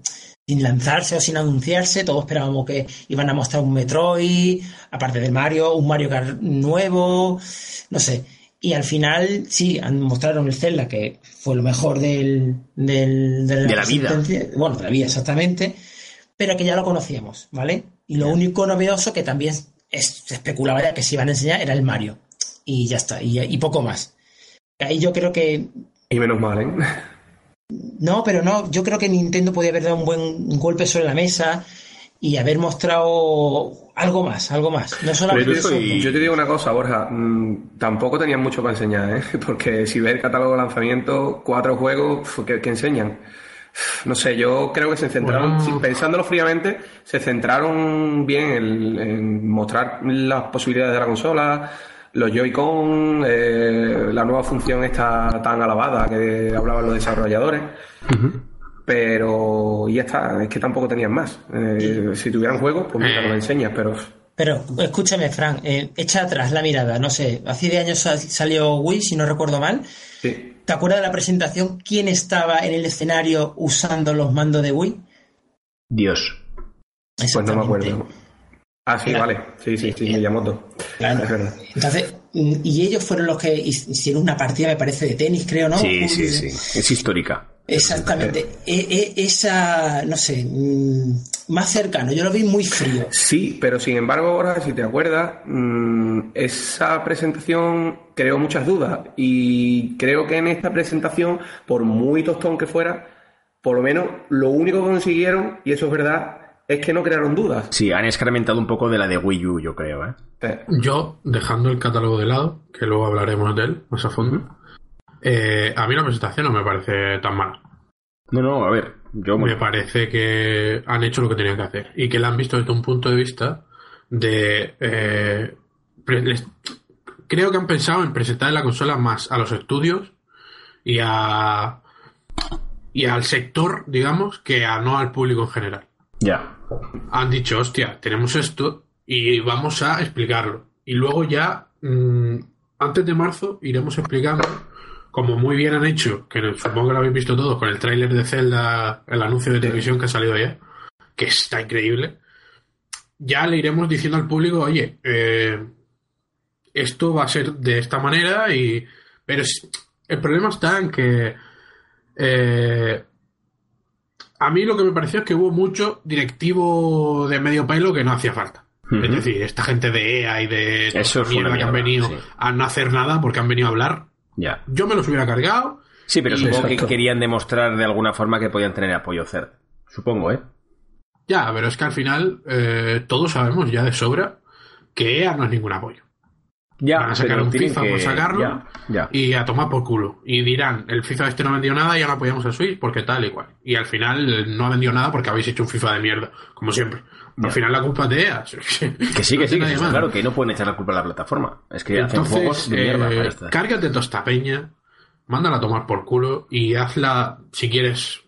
sin lanzarse o sin anunciarse, todos esperábamos que iban a mostrar un Metroid, aparte de Mario, un Mario Kart nuevo, no sé. Y al final, sí, mostraron el Zelda, que fue lo mejor del, del, De la vida. Bueno, de la vida, exactamente. Pero que ya lo conocíamos, ¿vale? Y lo único novedoso que también es- se especulaba ya que se iban a enseñar era el Mario. Y ya está, y, y poco más. Ahí yo creo que. Y menos mal, ¿eh? No, pero no, yo creo que Nintendo podía haber dado un buen golpe sobre la mesa y haber mostrado algo más, algo más. No solamente Pero eso eso. y- Yo te digo una cosa, Borja. mm, tampoco tenían mucho para enseñar, ¿eh? Porque si ves el catálogo de lanzamiento, cuatro juegos que, que enseñan. No sé, yo creo que se centraron, Bueno. pensándolo fríamente, se centraron bien en, en mostrar las posibilidades de la consola, los Joy-Con, eh, la nueva función esta tan alabada que hablaban los desarrolladores. Pero y ya está, es que tampoco tenían más. Eh, si tuvieran juegos, pues mira, Eh. lo enseñas, pero Pero escúchame, Frank, eh, echa atrás la mirada, no sé, hace de años sal- salió Wii, si no recuerdo mal. sí. ¿Te acuerdas de la presentación? ¿Quién estaba en el escenario usando los mandos de Wii? Dios. Pues no me acuerdo. Ah, sí, vale. Sí, sí, sí, Miyamoto. Claro. Es verdad. Entonces, mm, y ellos fueron los que hicieron una partida, me parece, de tenis, creo, ¿no? Sí, sí, sí. Es histórica. Exactamente. E- e- esa, no sé, mm, más cercano. Yo lo vi muy frío. Sí, pero sin embargo, ahora, si te acuerdas, mm, esa presentación creó muchas dudas. Y creo que en esta presentación, por muy tostón que fuera, por lo menos lo único que consiguieron, y eso es verdad, es que no crearon dudas. Sí, han escarmentado un poco de la de Wii U, yo creo, ¿eh? Eh, Yo, dejando el catálogo de lado, que luego hablaremos de él más a fondo, eh, a mí la presentación no me parece tan mala. No, no, a ver, yo Me parece que han hecho lo que tenían que hacer y que la han visto desde un punto de vista de... eh, les- creo que han pensado en presentar la consola más a los estudios y a y al sector, digamos, que a no al público en general. Ya. Han dicho, hostia, tenemos esto y vamos a explicarlo. Y luego ya, mm, antes de marzo, iremos explicando, como muy bien han hecho, que supongo que lo habéis visto todos, con el tráiler de Zelda, el anuncio de televisión que ha salido ayer, que está increíble. Ya le iremos diciendo al público, oye, eh, esto va a ser de esta manera y... Pero el problema está en que eh, a mí lo que me pareció es que hubo mucho directivo de medio pelo que no hacía falta. Es decir, esta gente de EA y de Eso mierda que han venido sí. a no hacer nada porque han venido a hablar, Ya. yo me los hubiera cargado. Sí, pero supongo que querían demostrar de alguna forma que podían tener apoyo CERT. Supongo, ¿eh? Ya, pero es que al final eh, todos sabemos ya de sobra que EA no es ningún apoyo. Ya, Van a sacar un FIFA que- por sacarlo. Ya, ya. Y a tomar por culo. Y dirán, el FIFA este no ha vendido nada, ya no apoyamos al Switch porque tal y cual. Y al final eh, no ha vendido nada porque habéis hecho un FIFA de mierda, como siempre. Al final la culpa es de EA. Que sí, que sí, que sí, claro, que no pueden echar la culpa a la plataforma. Es que hacen juegos Entonces, de mierda. eh, está. cárgate toda esta peña, mándala a tomar por culo y hazla, si quieres,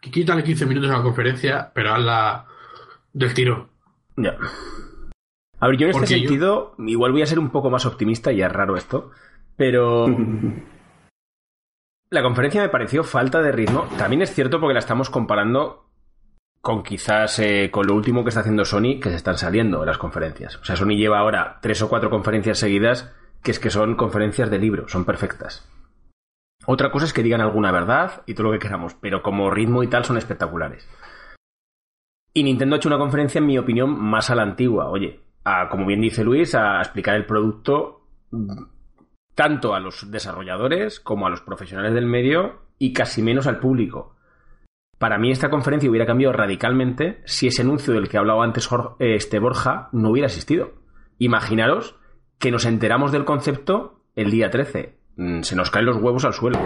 quítale 15 minutos a la conferencia, pero hazla del tiro. Ya. A ver, yo en este Porque yo- sentido, igual voy a ser un poco más optimista, y es raro esto, pero la conferencia me pareció falta de ritmo. También es cierto porque la estamos comparando con quizás eh, con lo último que está haciendo Sony, que se están saliendo de las conferencias. O sea, Sony lleva ahora tres o cuatro conferencias seguidas, que es que son conferencias de libro, son perfectas. Otra cosa es que digan alguna verdad y todo lo que queramos, pero como ritmo y tal son espectaculares. Y Nintendo ha hecho una conferencia, en mi opinión, más a la antigua. Oye, a, como bien dice Luis, a explicar el producto mm, tanto a los desarrolladores como a los profesionales del medio y casi menos al público. Para mí esta conferencia hubiera cambiado radicalmente si ese anuncio del que hablaba antes este Borja no hubiera existido. Imaginaros que nos enteramos del concepto el día 13. Mm, Se nos caen los huevos al suelo.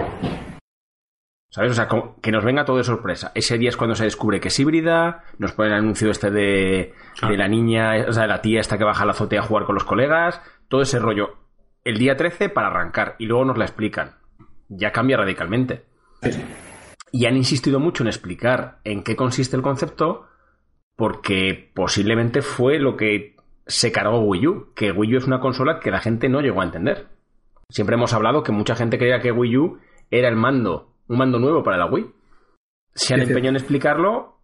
¿Sabes? O sea, como que nos venga todo de sorpresa. Ese día es cuando se descubre que es híbrida, nos ponen el anuncio este de la niña, o sea, de la tía esta que baja a la azotea a jugar con los colegas, todo ese rollo. El día 13 para arrancar y luego nos la explican. Ya cambia radicalmente. Y han insistido mucho en explicar en qué consiste el concepto porque posiblemente fue lo que se cargó Wii U, que Wii U es una consola que la gente no llegó a entender. Siempre hemos hablado que mucha gente creía que Wii U era el mando, un mando nuevo para la Wii. Se han empeñado en explicarlo.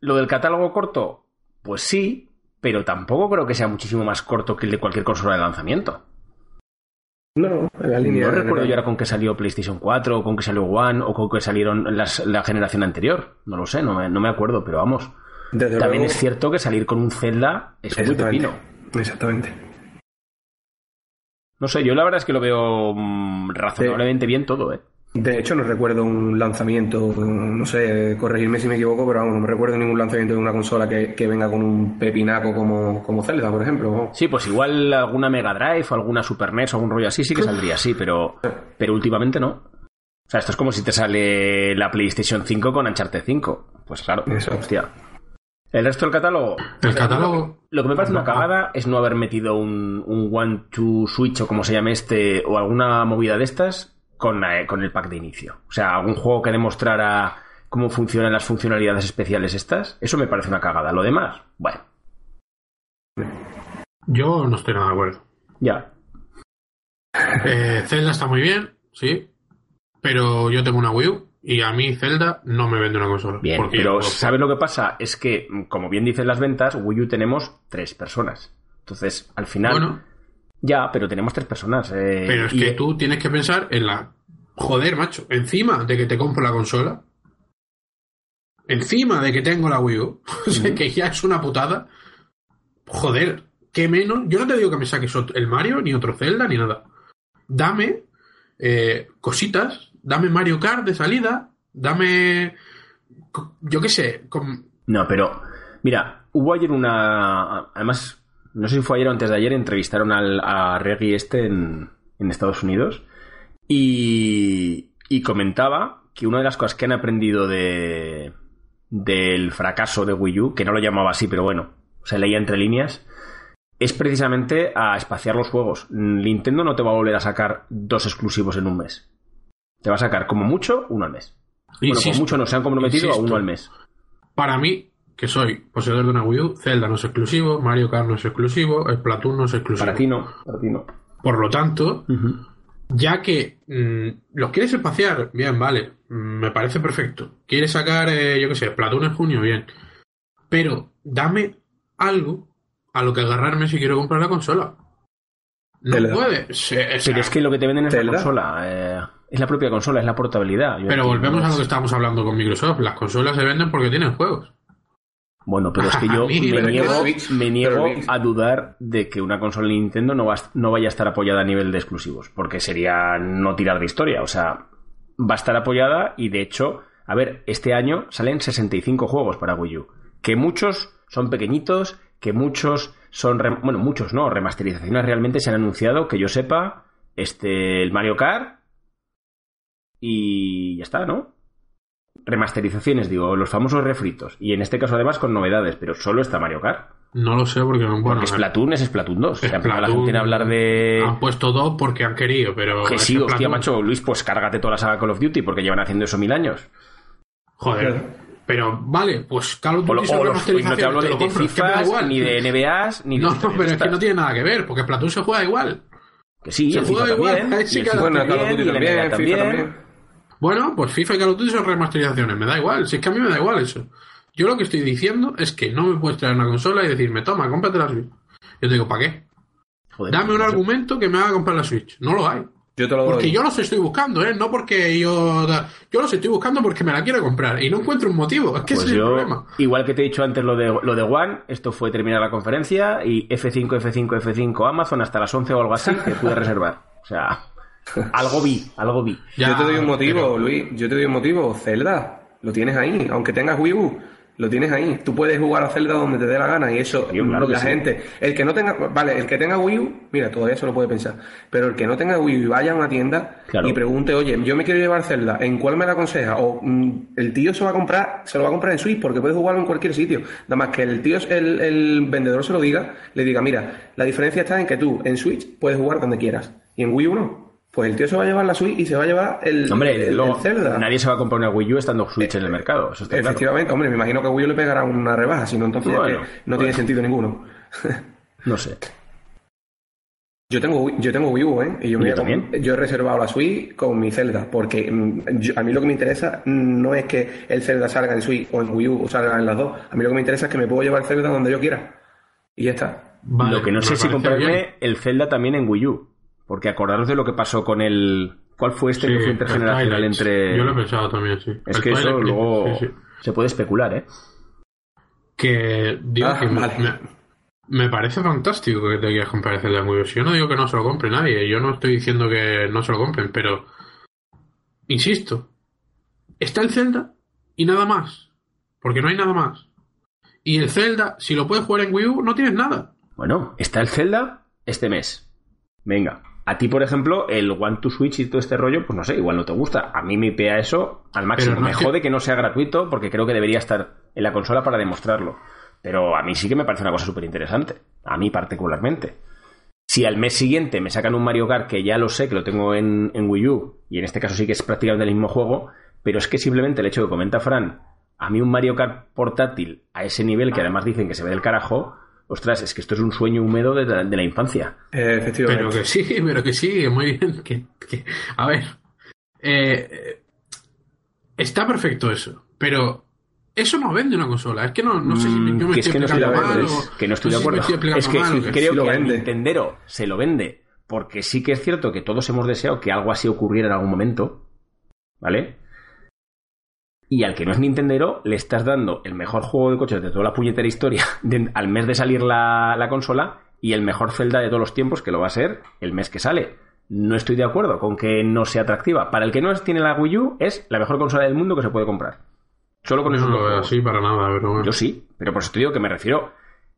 Lo del catálogo corto, pues sí, pero tampoco creo que sea muchísimo más corto que el de cualquier consola de lanzamiento. No, en la línea. No recuerdo yo ahora con que salió PlayStation 4, o con que salió One, o con que salieron las- la generación anterior. No lo sé, no me, no me acuerdo, pero vamos. Desde También luego- es cierto que salir con un Zelda es muy pepino. Exactamente. No sé, yo la verdad es que lo veo mm, razonablemente bien todo, ¿eh? De hecho, no recuerdo un lanzamiento, no sé, corregirme si me equivoco, pero vamos, no me recuerdo ningún lanzamiento de una consola que, que venga con un pepinaco como, como Zelda, por ejemplo. Sí, pues igual alguna Mega Drive o alguna Super NES o algún rollo así sí que saldría así, pero, pero últimamente no. O sea, esto es como si te sale la PlayStation 5 con Uncharted 5. Pues claro, Eso. hostia. El resto del catálogo. El catálogo. Lo que me parece una cagada es no haber metido un, un One to Switch o como se llame este, o alguna movida de estas con, eh, con el pack de inicio. O sea, algún juego que demostrara cómo funcionan las funcionalidades especiales estas. Eso me parece una cagada. Lo demás, bueno, Yo no estoy nada de acuerdo. ya. Eh, Zelda está muy bien, sí. Pero yo tengo una Wii U y a mí Zelda no me vende una consola. Bien, porque pero puedo- ¿sabes lo que pasa? Es que, como bien dicen las ventas, Wii U tenemos tres personas. Entonces, al final, Bueno, ya, pero tenemos tres personas. eh, pero es y- que tú tienes que pensar en la. Joder, macho, encima de que te compro la consola, encima de que tengo la Wii U, o sea, que ya es una putada. Joder, qué menos. Yo no te digo que me saques el Mario, ni otro Zelda, ni nada. Dame eh, cositas, dame Mario Kart de salida, dame. Yo qué sé, con- No, pero mira, hubo ayer una. Además, no sé si fue ayer o antes de ayer, entrevistaron al, a Reggie este en, en Estados Unidos y, y comentaba que una de las cosas que han aprendido de del fracaso de Wii U, que no lo llamaba así, pero bueno, se leía entre líneas, es precisamente a espaciar los juegos. Nintendo no te va a volver a sacar dos exclusivos en un mes. Te va a sacar como mucho uno al mes. Bueno, Insisto, como mucho no se han comprometido a uno al mes. Para mí, que soy poseedor de una Wii U, Zelda no es exclusivo, Mario Kart no es exclusivo, Splatoon no es exclusivo. Para ti no, para ti no. Por lo tanto, ya que mm, los quieres espaciar, bien, vale, mm, me parece perfecto. Quieres sacar, eh, yo qué sé, Splatoon en junio, bien. Pero dame algo a lo que agarrarme si quiero comprar la consola. No Zelda. puede. Se- o sea, Pero es que lo que te venden es la consola. eh, es la propia consola, es la portabilidad. Yo Pero volvemos no a lo que estábamos hablando con Microsoft. Las consolas se venden porque tienen juegos. Bueno, pero es que yo me niego, me niego a dudar de que una consola de Nintendo no, va, no vaya a estar apoyada a nivel de exclusivos, porque sería no tirar de historia. O sea, va a estar apoyada y de hecho, a ver, este año salen 65 juegos para Wii U, que muchos son pequeñitos, que muchos son, bueno, muchos no, remasterizaciones realmente se han anunciado, que yo sepa, este, el Mario Kart y ya está, ¿no? Remasterizaciones, digo, los famosos refritos. Y en este caso, además, con novedades, pero solo está Mario Kart. No lo sé porque no. Bueno, Porque Splatoon es Splatoon 2. O sea, la Splatoon gente a hablar de. Han puesto dos porque han querido, pero. Que sí, hostia, Splatoon. macho, Luis, pues cárgate toda la saga Call of Duty porque llevan haciendo eso mil años. Joder. Pero vale, pues Call of Duty o los- no te hablo de, lo de da FIFA, ni de NBAs, ni de. No, pero es que no tiene nada que ver, porque Splatoon se juega igual. Que sí, se juega igual, también. y el FIFA Bueno, Call of también, y el NBA también. Bueno, pues FIFA y Call of Duty son remasterizaciones, me da igual, si es que a mí me da igual eso. Yo lo que estoy diciendo es que no me puedes traer una consola y decirme, toma, cómprate la Switch. Yo te digo, ¿para qué? Joder, Dame un no sé. argumento que me haga comprar la Switch. No lo hay. Yo te lo doy. Porque yo los estoy buscando, ¿eh? No porque yo... Yo los estoy buscando porque me la quiero comprar y no encuentro un motivo. Es que Pues ese es el problema. igual que te he dicho antes lo de, lo de One, esto fue terminar la conferencia y F5, F5, F5 Amazon hasta las 11 o algo así que pude reservar. O sea, algo vi, algo vi. Ya, yo te doy un motivo, pero- Luis. Yo te doy un motivo. Zelda. Lo tienes ahí. Aunque tengas Wii U, lo tienes ahí. Tú puedes jugar a Zelda donde te dé la gana y eso, Tío, claro que la sí. gente. El que no tenga. Vale, el que tenga Wii U, mira, todavía se lo puede pensar. Pero el que no tenga Wii U y vaya a una tienda Claro. y pregunte, oye, yo me quiero llevar Zelda, ¿en cuál me la aconseja? O mm, el tío se va a comprar, se lo va a comprar en Switch porque puede jugarlo en cualquier sitio. Nada más que el tío, el, el vendedor se lo diga, le diga, mira, la diferencia está en que tú en Switch puedes jugar donde quieras y en Wii U no. Pues el tío se va a llevar la Switch y se va a llevar el, Hombre, el, luego, el Zelda. nadie se va a comprar una Wii U estando Switch en el mercado. Eso está claro. Efectivamente, hombre, me imagino que a Wii U le pegará una rebaja, si no, entonces es Bueno, que no bueno. tiene sentido ninguno. No sé. Yo tengo, Wii- yo tengo Wii U, ¿eh? Y yo, me Yo también. yo he reservado la Switch con mi Zelda, porque mm, yo- a mí lo que me interesa no es que el Zelda salga en Switch o en Wii U o salga en las dos. A mí lo que me interesa es que me puedo llevar el Zelda donde yo quiera. Y ya está. Vale, lo que no sé si comprarme bien. el Zelda también en Wii U. Porque acordaros de lo que pasó con el. ¿Cuál fue este Sí, que fue el intergeneracional entre.? Yo lo he pensado también, sí. Es El que eso luego sí, sí. se puede especular, ¿eh? Que digo Ah, que me- vale. me, me parece fantástico que te quieras comprar el Zelda en Wii U. Si Yo no digo que no se lo compre nadie, yo no estoy diciendo que no se lo compren, pero insisto, está el Zelda y nada más, porque no hay nada más. Y el Zelda, si lo puedes jugar en Wii U, no tienes nada. Bueno, está el Zelda este mes. Venga. A ti, por ejemplo, el One to Switch y todo este rollo, pues no sé, igual no te gusta. A mí me pea eso al máximo. No me que- jode que no sea gratuito porque creo que debería estar en la consola para demostrarlo. Pero a mí sí que me parece una cosa súper interesante. A mí particularmente. Si al mes siguiente me sacan un Mario Kart que ya lo sé, que lo tengo en, en Wii U, y en este caso sí que es prácticamente el mismo juego, pero es que simplemente el hecho que comenta Fran, a mí un Mario Kart portátil a ese nivel, que además dicen que se ve del carajo, ostras, es que esto es un sueño húmedo de la, de la infancia. Eh, efectivamente. Pero que sí, pero que sí, muy bien. Que, que- a ver, eh, está perfecto eso, pero eso no vende una consola. Es que no, no sé si Mm, yo me que es estoy que no estoy de explicando acuerdo, mal es o- que no estoy no de si acuerdo. estoy Es que mal creo sí lo que al vende. Nintendero se lo vende porque sí que es cierto que todos hemos deseado que algo así ocurriera en algún momento, ¿vale? Y al que no es Nintendero le estás dando el mejor juego de coches de toda la puñetera historia de- al mes de salir la, la consola y el mejor Zelda de todos los tiempos, que lo va a ser el mes que sale. No estoy de acuerdo con que no sea atractiva. Para el que no tiene la Wii U, es la mejor consola del mundo que se puede comprar. Solo con No veo juegos. así para nada, pero bueno. Yo sí, pero por eso te digo que me refiero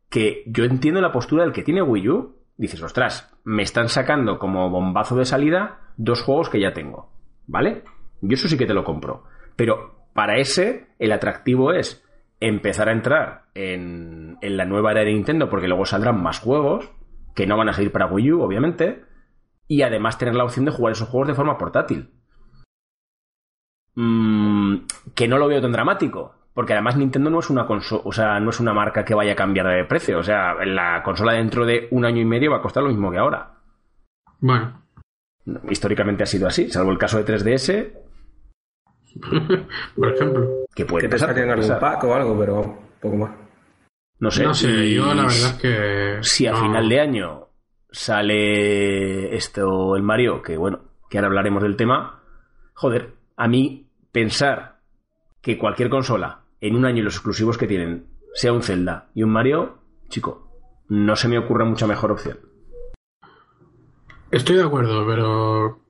que yo entiendo la postura del que tiene Wii U. Dices, ostras, me están sacando como bombazo de salida dos juegos que ya tengo. ¿Vale? Yo eso sí que te lo compro. Pero para ese, el atractivo es empezar a entrar en, en la nueva era de Nintendo, porque luego saldrán más juegos que no van a salir para Wii U, obviamente. Y además tener la opción de jugar esos juegos de forma portátil. Mm, que no lo veo tan dramático. Porque además Nintendo no es una consola, o sea, no es una marca que vaya a cambiar de precio. O sea, la consola dentro de un año y medio va a costar lo mismo que ahora. Bueno, Históricamente ha sido así, salvo el caso de 3DS, por ejemplo. que puede que pasar, algún pack o algo, pero poco más. No sé. no sé, y yo la verdad es que. Si a no. final de año sale esto, el Mario, que bueno, que ahora hablaremos del tema. Joder, a mí pensar que cualquier consola en un año los exclusivos que tienen sea un Zelda y un Mario, chico, no se me ocurre mucha mejor opción. Estoy de acuerdo, pero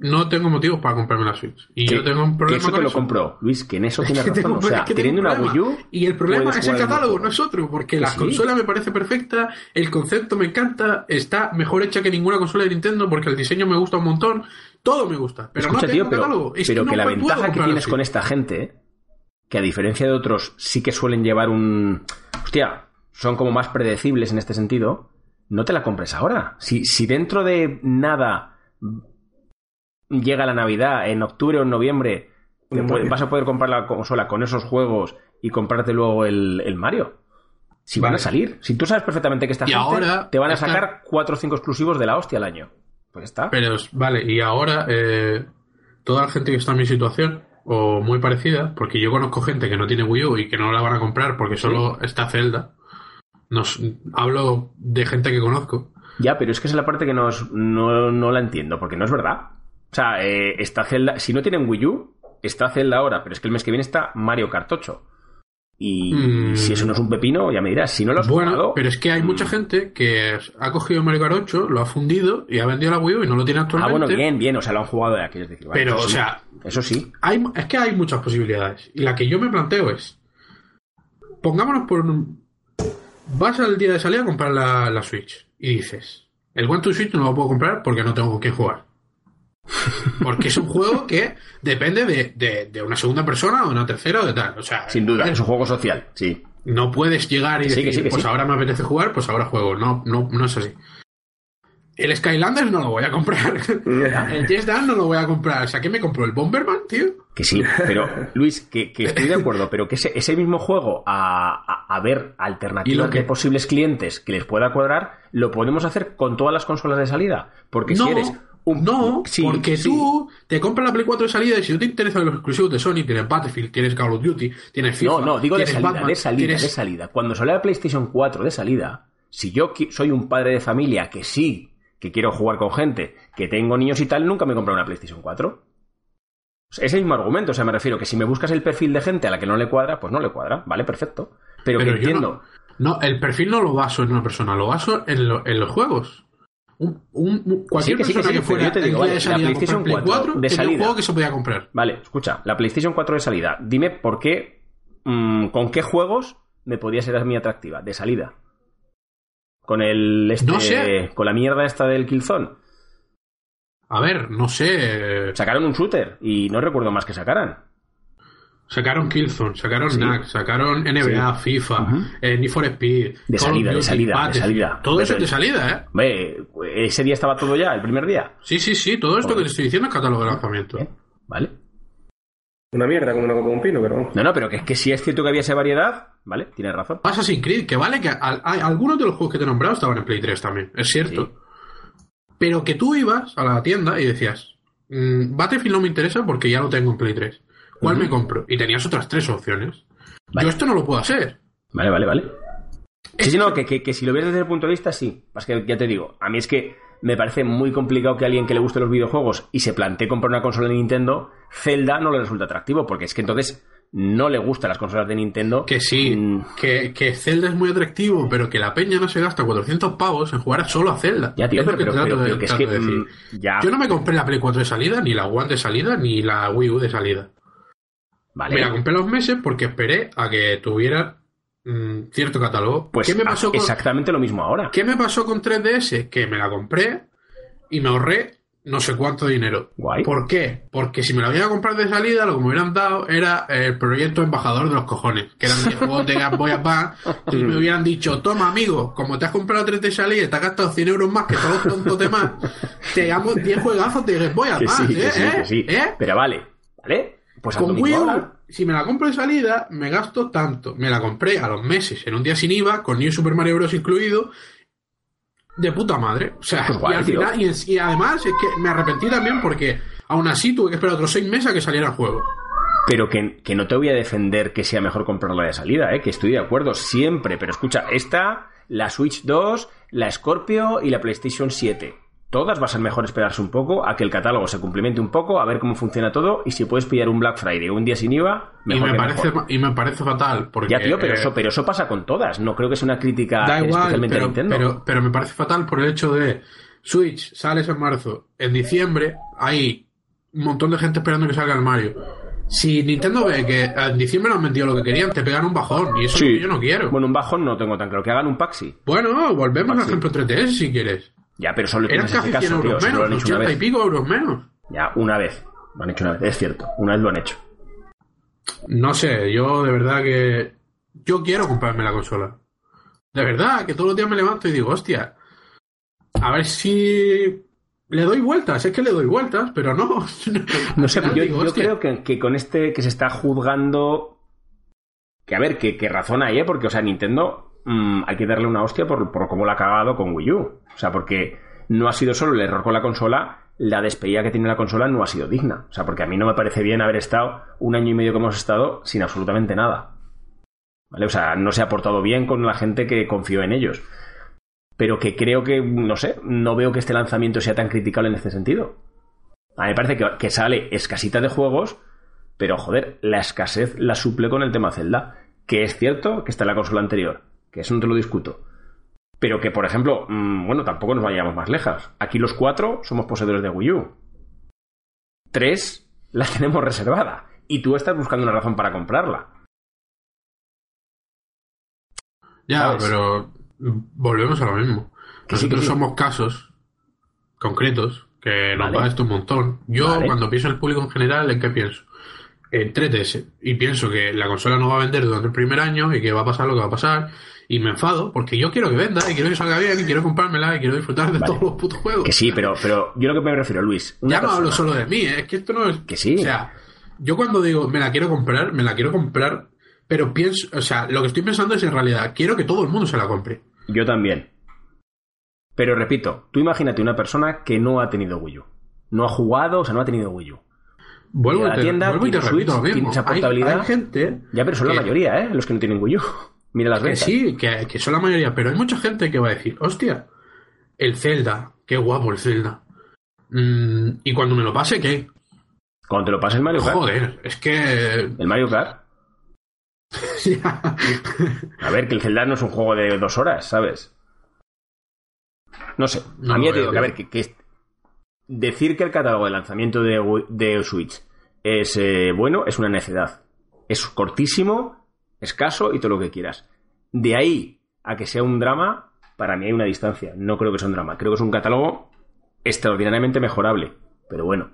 no tengo motivos para comprarme la Switch. Y yo tengo un problema eso te lo eso. compró, Luis, que en eso tienes tengo- razón. O sea, es que tengo teniendo un una. Wii U. Y el problema es el catálogo, juego. no es otro, porque la sí. consola me parece perfecta, el concepto me encanta, está mejor hecha que ninguna consola de Nintendo porque el diseño me gusta un montón, todo me gusta, pero Escucha, no tío, tengo pero, catálogo. Es pero que, la ventaja que tienes con esta gente, que a diferencia de otros, sí que suelen llevar un. Hostia, son como más predecibles en este sentido. No te la compres ahora. Si, si dentro de nada llega la Navidad, en octubre o en noviembre, puede- vas a poder comprar la consola con esos juegos y comprarte luego el, el Mario. Si van a salir. Si tú sabes perfectamente que esta Y gente ahora te van a sacar cuatro o cinco exclusivos de la hostia al año. Pues está. Pero, vale, y ahora eh, toda la gente que está en mi situación, o muy parecida, porque yo conozco gente que no tiene Wii U y que no la van a comprar porque solo está Zelda. Nos, hablo de gente que conozco. Ya, pero es que es la parte que no, es- no, no la entiendo, porque no es verdad. O sea, eh, está Zelda. Si no tienen Wii U, está Zelda ahora, pero es que el mes que viene está Mario Kart 8. Y Mm. si eso no es un pepino, ya me dirás. Si no lo has Bueno, jugado, pero es que hay mucha mm. gente que ha cogido Mario Kart 8, lo ha fundido y ha vendido la Wii U y no lo tiene Ah, actualmente. bueno, bien, bien, o sea, lo han jugado ya, quieres decir. vale, Pero, o sí. sea, Eso sí. hay, es que hay muchas posibilidades. Y la que yo me planteo es, pongámonos por un... Vas al día de salida a comprar la, la Switch y dices, el One to Switch no lo puedo comprar porque no tengo con qué jugar. Porque es un juego que depende de, de- de una segunda persona o de una tercera o de tal. O sea, Sin duda, es un juego social, sí. no puedes llegar y Que sí, decir, que sí, que pues sí. ahora me apetece jugar, pues ahora juego. No, no, no es así. El Skylanders no lo voy a comprar. El Just Dance no lo voy a comprar. O sea, ¿qué me compró? ¿El Bomberman, tío? Que sí, pero Luis, que, que estoy de acuerdo, pero que ese, ese mismo juego a, a- a ver Y alternativas lo que- de posibles clientes que les pueda cuadrar, lo podemos hacer con todas las consolas de salida. Porque no, si eres un... no, Sí, porque sí. tú te compras la Play 4 de salida y si no te interesan los exclusivos de Sony, tienes Battlefield, tienes Call of Duty, tienes FIFA, No, no, digo de salida, Batman, de salida, tienes- de salida. Cuando salió la PlayStation 4 de salida, si yo soy un padre de familia que sí, que quiero jugar con gente, que tengo niños y tal, nunca me he comprado una PlayStation 4. O sea, Es el mismo argumento, o sea, me refiero que si me buscas el perfil de gente a la que no le cuadra, pues no le cuadra, vale, perfecto. Pero, Pero que entiendo, No, el perfil no lo baso en una persona, lo baso en, lo- en los juegos. Un, un- cualquier Sí, que sí, que sí, que, fuera yo te digo, el día vale, de la salida PlayStation Play 4 4 de un salida. juego que se podía comprar. Vale, escucha, la PlayStation 4 de salida, dime por qué, mm, con qué juegos me podía ser a mí atractiva, de salida. Con el, este, No sé. con la mierda esta del Killzone. A ver, no sé. Sacaron un shooter y no recuerdo más que sacaran. Sacaron Killzone, sacaron Sí. NAC, sacaron NBA, FIFA, Ujú. eh, Need for Speed. De salida, de salida, de salida. Todo eso es de salida, ¿eh? Hombre, ese día estaba todo ya, el primer día. Sí, sí, sí. Todo esto que te estoy diciendo es catálogo de lanzamiento. ¿Eh? ¿Vale? Una mierda como una copa de un pino, pero. No, no, pero que, que sí es cierto que había esa variedad, ¿vale? Tienes razón. Assassin's Creed, que vale que al- hay- algunos de los juegos que te he nombrado estaban en Play 3 también, es cierto. Pero que tú ibas a la tienda y decías, mm, Battlefield no me interesa porque ya lo tengo en Play 3. ¿Cuál me compro? Y tenías otras tres opciones. Vale. Yo esto no lo puedo hacer. Vale, vale, vale. Sí, Es sí, no, que- que, que, si lo ves desde el punto de vista, sí. Es que ya te digo, a mí es que me parece muy complicado que alguien que le guste los videojuegos y se plantee comprar una consola de Nintendo, Zelda no le resulta atractivo, porque es que entonces no le gustan las consolas de Nintendo. Que sí, Mm, que, que Zelda es muy atractivo, pero que la peña no se gasta 400 pavos en jugar solo a Zelda. Ya, tío, Es pero, pero, de- que es que. mm, ya. Yo no me compré la Play 4 de salida, ni la One de salida, ni la Wii U de salida. Vale. Me la compré los meses porque esperé a que tuviera mm, cierto catálogo. Pues ¿Qué me pasó con, exactamente lo mismo ahora. ¿Qué me pasó con 3DS? Que me la compré y me ahorré no sé cuánto dinero. Guay. ¿Por qué? Porque si me la hubiera comprado de salida, lo que me hubieran dado era el proyecto embajador de los cojones, que eran 10 juegos de Game Boy Advance, y me hubieran dicho, toma amigo, como te has comprado 3 de salida y te has gastado 100 euros más que todos los tontos demás, te damos 10 juegazos de Game Boy Que Advance, sí, que ¿eh? sí, ¿eh? que sí. ¿eh? Pero vale, ¿vale? Pues Con Wii U, si me la compro de salida, me gasto tanto. Me la compré a los meses, en un día sin IVA, con New Super Mario Bros. incluido, de puta madre. O sea, Pues guay, y, al tío. final, y, en- y además es que me arrepentí también porque aún así tuve que esperar otros seis meses a que saliera el juego. Pero que, que no te voy a defender que sea mejor comprarla de salida, ¿eh? que estoy de acuerdo siempre. Pero escucha, esta la Switch 2, la Scorpio y la PlayStation 7. Todas va a ser mejor esperarse un poco a que el catálogo se complemente un poco, a ver cómo funciona todo y si puedes pillar un Black Friday o un día sin IVA, Y mejor me, que parece, mejor. y me parece fatal. Porque, Ya, tío, pero, eh, eso, pero eso pasa con todas. No creo que sea una crítica Da igual, especialmente a Nintendo. pero, pero me parece fatal por el hecho de Switch sales en marzo, en diciembre hay un montón de gente esperando que salga el Mario. Si Nintendo ve que en diciembre no han vendido lo que querían, te pegan un bajón y eso es lo que yo no quiero. Bueno, Bueno, un bajón no tengo tan claro. Que hagan un Paxi. volvemos al ejemplo 3DS si quieres. Ya, pero solo Eran casi 100 caso, tío. euros Solo lo han menos, hecho una 80 y vez. pico euros menos. Ya, una vez. Lo han hecho una vez, es cierto. Una vez lo han hecho. No sé, yo de verdad que. Yo quiero comprarme la consola. De verdad, que todos los días me levanto y digo, hostia. A ver si. Le doy vueltas, es que le doy vueltas, pero no. No sé, yo, digo, yo creo que, que con este que se está juzgando. Que a ver, que, que razón hay, ¿eh? Porque, o sea, Nintendo mm, hay que darle una hostia por, cómo la ha cagado con Wii U. O sea, porque no ha sido solo el error con la consola, la despedida que tiene la consola no ha sido digna. O sea, porque a mí no me parece bien haber estado un año y medio que hemos estado sin absolutamente nada. ¿Vale? O sea, no se ha portado bien con la gente que confió en ellos. Pero que creo que, no sé, no veo que este lanzamiento sea tan criticable en este sentido. A mí me parece que, que sale escasita de juegos, pero joder, la escasez la suple con el tema Zelda. Que es cierto que está en la consola anterior, que eso no te lo discuto. Pero que, por ejemplo, mm, bueno, tampoco nos vayamos más lejas. Aquí los cuatro somos poseedores de Wii U. Tres la tenemos reservada. Y tú estás buscando una razón para comprarla. Ya, ¿sabes? pero volvemos a lo mismo. Sí, Nosotros sí. somos casos concretos que nos Vale. va esto un montón. Yo, Vale. cuando pienso en el público en general, ¿en qué pienso? En 3DS. Y pienso que la consola no va a vender durante el primer año y que va a pasar lo que va a pasar. Y me enfado porque yo quiero que venda y quiero que salga bien y quiero comprármela y quiero disfrutar de Vale. todos los putos juegos. Que sí, pero, pero yo lo que me refiero, Luis. ya no hablo solo de mí, ¿eh? es que esto no es. Que sí. O sea, yo cuando digo me la quiero comprar, me la quiero comprar, pero pienso, o sea, lo que estoy pensando es en realidad, quiero que todo el mundo se la compre. Yo también. Pero repito, tú imagínate una persona que no ha tenido Wii U. No ha jugado, o sea, no ha tenido Wii U. Vuelvo, a la tienda, vuelvo y te repito lo mismo. Hay- portabilidad. Hay, gente Ya, pero son la mayoría, ¿eh? Los que no tienen Wii U. Mira las que ventas. sí, que, que son la mayoría, pero hay mucha gente que va a decir, hostia, el Zelda, qué guapo el Zelda. Mm, y cuando me lo pase, ¿qué? Cuando te lo pases Mario Kart. Joder, es que... El Mario Kart. A ver, que el Zelda no es un juego de dos horas, ¿sabes? No sé. No a mí, te digo que, a ver, que, que decir que el catálogo de lanzamiento de, de Switch es eh, bueno es una necedad. Es cortísimo, escaso y todo lo que quieras. De ahí a que sea un drama, para mí hay una distancia. No creo que sea un drama. Creo que es un catálogo extraordinariamente mejorable. Pero bueno.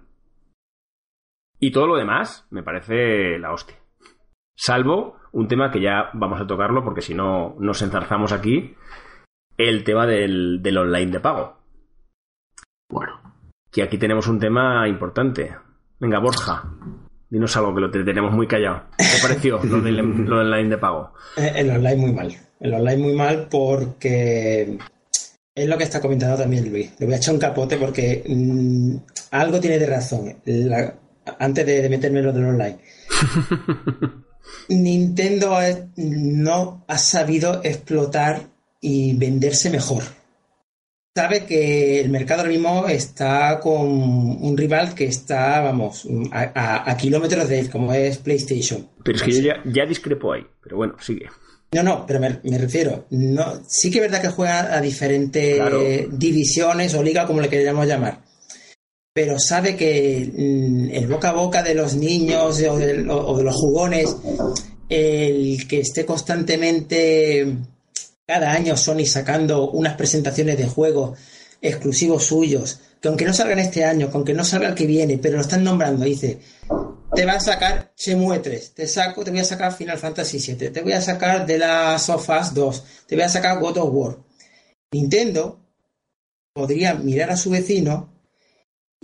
Y todo lo demás me parece la hostia. Salvo un tema que ya vamos a tocarlo porque si no nos enzarzamos aquí. El tema del, del online de pago. Bueno, Que aquí tenemos un tema importante. Venga, Borja. Dinos algo que lo te- tenemos muy callado. ¿Qué pareció lo del, lo del online de pago? Eh, El online muy mal. El online muy mal porque es lo que está comentando también Luis. Le voy a echar un capote porque mm, algo tiene de razón. La- antes de, de meterme en lo del online. Nintendo no ha sabido explotar y venderse mejor. Sabe que el mercado ahora mismo está con un rival que está, vamos, a, a- a kilómetros de él, como es PlayStation. Pero es que yo ya, ya discrepo ahí. Pero bueno, sigue. No, no, pero me, me refiero. No, sí que es verdad que juega a diferentes Claro. divisiones o liga, como le queramos llamar. Pero sabe que mm, el boca a boca de los niños o de, o de los jugones, el que esté constantemente cada año Sony sacando unas presentaciones de juegos exclusivos suyos, que aunque no salgan este año, que aunque no salga el que viene, pero lo están nombrando, dice, te va a sacar Shenmue 3, te saco, te voy a sacar Final Fantasy 7, te voy a sacar de la Sofas 2, te voy a sacar God of War. Nintendo podría mirar a su vecino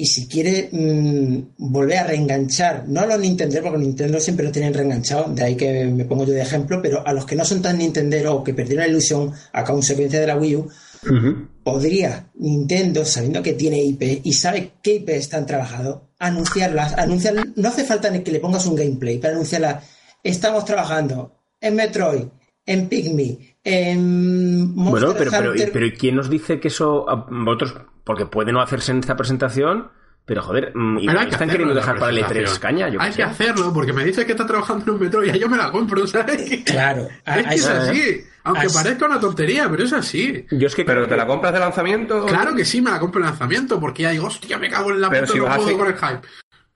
y si quiere mm, volver a reenganchar, no a los Nintendo, porque Nintendo siempre lo tienen reenganchado, de ahí que me pongo yo de ejemplo, pero a los que no son tan Nintendo o que perdieron la ilusión a consecuencia de la Wii U, podría Nintendo, sabiendo que tiene IP y sabe qué IP están trabajando, anunciarlas, anunciar, no hace falta ni que le pongas un gameplay para anunciarlas. Estamos trabajando en Metroid, en Pygmy, Monster Bueno, pero, pero, pero ¿y quién nos dice que eso a vosotros, porque puede no hacerse en esta presentación, pero joder, mm, Pero que están hacerlo queriendo dejar para el E3 presentación. caña, yo Hay sé. que hacerlo porque me dice que está trabajando en un metro y yo me la compro, ¿sabes? Claro, Es que es así. Aunque Así- parezca una tontería, pero es así. Yo es que Pero te la que- compras de lanzamiento. Claro que sí, me la compro en lanzamiento porque ya digo, hostia, me cago en la Pero puta, si no a puedo con el hype.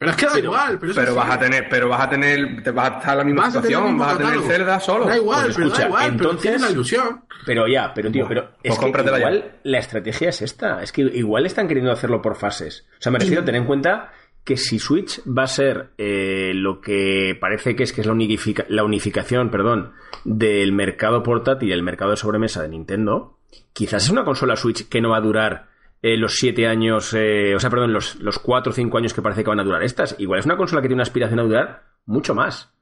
Pero es que da Pero- igual, pero es Pero vas a tener, pero vas a tener, te vas a estar en la misma Vas situación, vas a tener. Zelda solo. Da igual, Pues pero escucha, da igual, pero entonces- tienes la ilusión. Pero ya, pero tío, pero es pues que cómpratela ya. igual la estrategia es esta. Es que igual están queriendo hacerlo por fases. O sea, me refiero a tener en cuenta que si Switch va a ser eh, lo que parece que es que es la, unifica- la unificación, perdón, del mercado portátil y el mercado de sobremesa de Nintendo, quizás es una consola Switch que no va a durar eh, los siete años, eh, o sea, perdón, los, los cuatro o cinco años que parece que van a durar estas. Igual es una consola que tiene una aspiración a durar mucho más.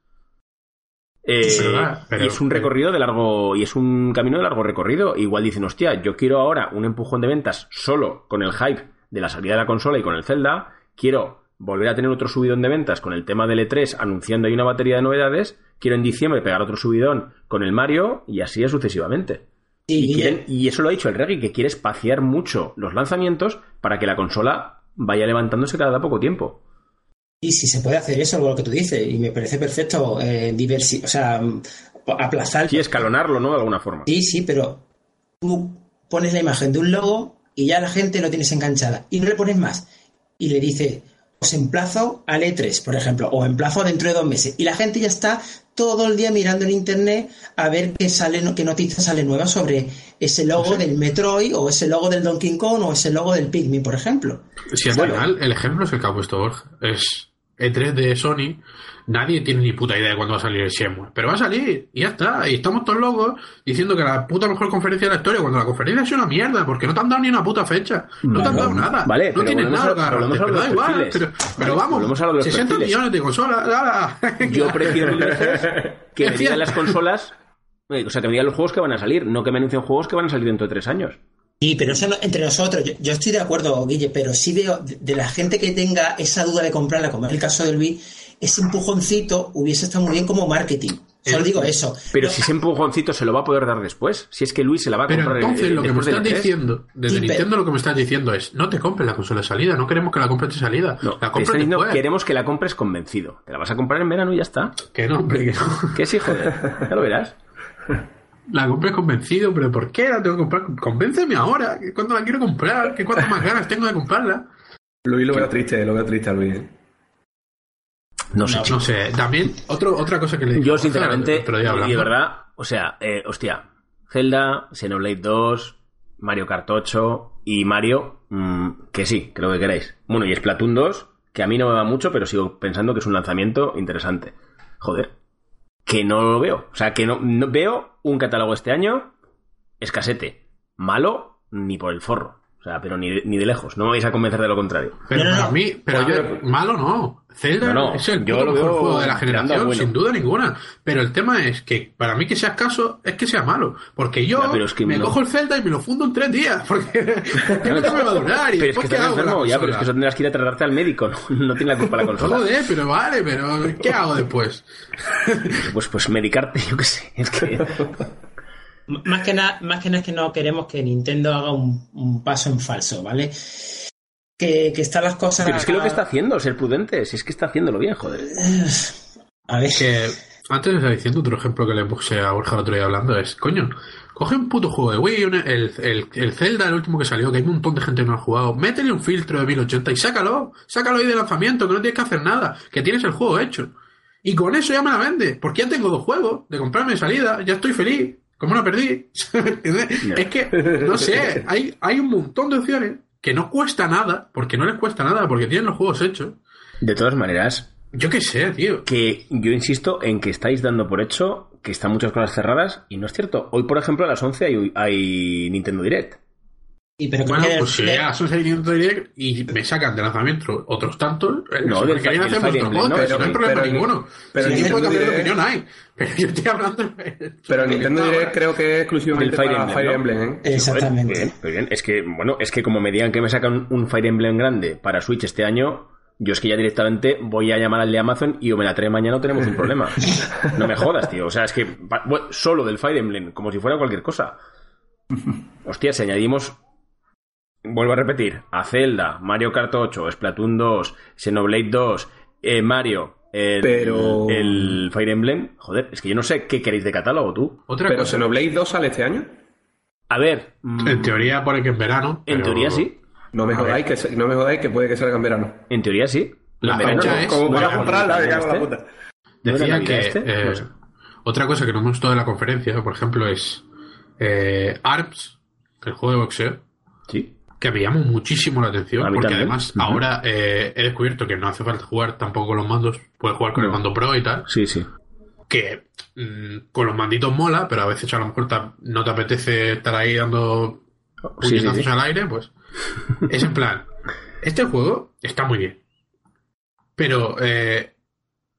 Eh, Es verdad, pero- y es un recorrido de largo y es un camino de largo recorrido. Igual dicen, hostia, yo quiero ahora un empujón de ventas solo con el hype de la salida de la consola y con el Zelda. Quiero volver a tener otro subidón de ventas con el tema del E3 anunciando ahí una batería de novedades. Quiero en diciembre pegar otro subidón con el Mario y así sucesivamente. Sí, Y, quieren- y eso lo ha dicho el Reggie, que quiere espaciar mucho los lanzamientos para que la consola vaya levantándose cada poco tiempo. Y si se puede hacer eso, lo que tú dices, y me parece perfecto, eh, diversi- o sea, aplazar. Sí, escalonarlo, ¿no? De alguna forma. Sí, sí, pero tú pones la imagen de un logo y ya la gente lo tienes enganchada. Y no le pones más. Y le dices, os emplazo al E3, por ejemplo, o emplazo dentro de dos meses. Y la gente ya está todo el día mirando en internet a ver qué sale, qué noticias sale nueva sobre ese logo del Metroid, o ese logo del Donkey Kong, o ese logo del Pikmin, por ejemplo. Si al final el ejemplo es el que ha puesto Borja. Es E3 de Sony. Nadie tiene ni puta idea de cuándo va a salir el Shenmue. Pero va a salir y ya está. Y estamos todos locos diciendo que la puta mejor conferencia de la historia cuando la conferencia es una mierda porque no te han dado ni una puta fecha. No te han dado nada. Vale, no tienes nada a- pero los da igual. perfiles. Pero, pero Vale, vamos, a los 60 perfiles. millones de consolas. Yo prefiero que me digan las consolas, eh, o sea, que me digan los juegos que van a salir, no que me anuncien juegos que van a salir dentro de tres años. Sí, pero eso no- entre nosotros, yo, yo estoy de acuerdo, Guille, pero sí veo de, de la gente que tenga esa duda de comprarla, como es el caso del Wii, ese empujoncito hubiese estado muy bien como marketing. Solo Eh, digo eso. Pero No, si ese empujoncito se lo va a poder dar después, si es que Luis se la va a Pero comprar entonces eh, lo que me estás E3. diciendo, desde Sí, pero- Nintendo lo que me estás diciendo es, no te compres la consola de salida, no queremos que la compres de salida. No, la compres diciendo, queremos que la compres convencido. Te la vas a comprar en verano y ya está. Que no, hombre, que no. ¿Qué sí, joder? Ya lo verás. La compré convencido, pero ¿por qué la tengo que comprar? Convénceme ahora, que cuando la quiero comprar, que cuántas más ganas tengo de comprarla. Luis lo veo triste, lo veo triste a Luis. ¿eh? No sé, No, sé, también otro, otra cosa que le dije Yo, sinceramente, y de verdad, o sea, eh, hostia, Zelda, Xenoblade 2, Mario Kart 8 y Mario, mm, que sí, creo que queréis. Bueno, y Splatoon 2, que a mí no me va mucho, pero sigo pensando que es un lanzamiento interesante. Joder, que no lo veo. O sea, que no, no- veo un catálogo este año escasete. Malo ni por el forro. O sea, pero ni de, ni de lejos. No me vais a convencer de lo contrario. Pero No, no, para no. mí, pero a yo- malo no. Zelda No, no, es el yo puto lo mejor veo juego de la generación, bueno. sin duda ninguna. Pero el tema es que para mí que sea escaso es que sea malo. Porque yo Ya, pero es que me no. cojo el Zelda y me lo fundo en tres días. Porque ¿qué me va a durar? ¿Y Pero es que estás enfermo, ya, pero es que eso tendrás que ir a tratarte al médico. No, no tiene la culpa la consola. Joder, pero vale, pero ¿qué hago después? Pues, pues medicarte, yo qué sé. Es que. Más que nada, más que nada es que no queremos que Nintendo haga un, un paso en falso, ¿vale? Que, que están las cosas. Pero es que lo que está haciendo, ser prudente, si es que está haciéndolo bien, joder. A ver, que antes estaba diciendo otro ejemplo que le puse a Borja el otro día hablando es, coño, coge un puto juego de Wii, un- el, el, el Zelda, el último que salió, que hay un montón de gente que no ha jugado, métele un filtro de 1080 y sácalo, sácalo ahí de lanzamiento, que no tienes que hacer nada, que tienes el juego hecho. Y con eso ya me la vende, porque ya tengo dos juegos de comprarme de salida, ya estoy feliz, como no perdí. Es que, no sé, hay, hay un montón de opciones que no cuesta nada, porque no les cuesta nada, porque tienen los juegos hechos. De todas maneras, Yo qué sé, tío. que yo insisto en que estáis dando por hecho que están muchas cosas cerradas y no es cierto. Hoy, por ejemplo, a las 11 hay, hay Nintendo Direct. Y pero creo Bueno, que pues si de- llega a Sunset Nintendo Direct y me sacan de lanzamiento otros tantos, eh, No, del hacer vuestro podcast, no, no hay problema pero- ninguno. pero si puede cambiar de Nintendo opinión hay. Pero yo estoy hablando Pero Nintendo Direct creo que es exclusivamente Del Fire Emblem, Fire ¿no? Emblem, ¿eh? Exactamente. Joder, bien, muy bien. Es que, bueno, es que como me digan que me sacan un Fire Emblem grande para Switch este año, Yo es que ya directamente voy a llamar al de Amazon y o me la trae mañana o tenemos un problema. No me jodas, tío. O sea, es que bueno, solo del Fire Emblem, como si fuera cualquier cosa. Hostia, si añadimos, vuelvo a repetir, a Zelda, Mario Kart 8, Splatoon 2, Xenoblade 2, eh, Mario, el, Pero- el Fire Emblem, joder, es que yo no sé qué queréis de catálogo tú. Otra Pero cosa, Xenoblade 2 sale este año. A ver, mm, en teoría pone que en verano. en pero teoría sí, No me jodáis que, no me jodáis que puede que salga en verano. en teoría sí. La verano fecha no. es- ¿Cómo voy a Bueno, comprarla? En la puta. ¿No era Decía que este? eh, No sé. otra cosa que no me gustó de la conferencia, por ejemplo, es eh, ARMS, el juego de boxeo, Sí. Que me llamó muchísimo la atención, porque también. además ahora eh, he descubierto que no hace falta jugar tampoco con los mandos, puedes jugar con el mando Pro y tal, Sí, sí. que mm, con los manditos mola, pero a veces a lo mejor no te apetece estar ahí dando Sí, sí, al aire, pues es en plan, este juego está muy bien, pero eh,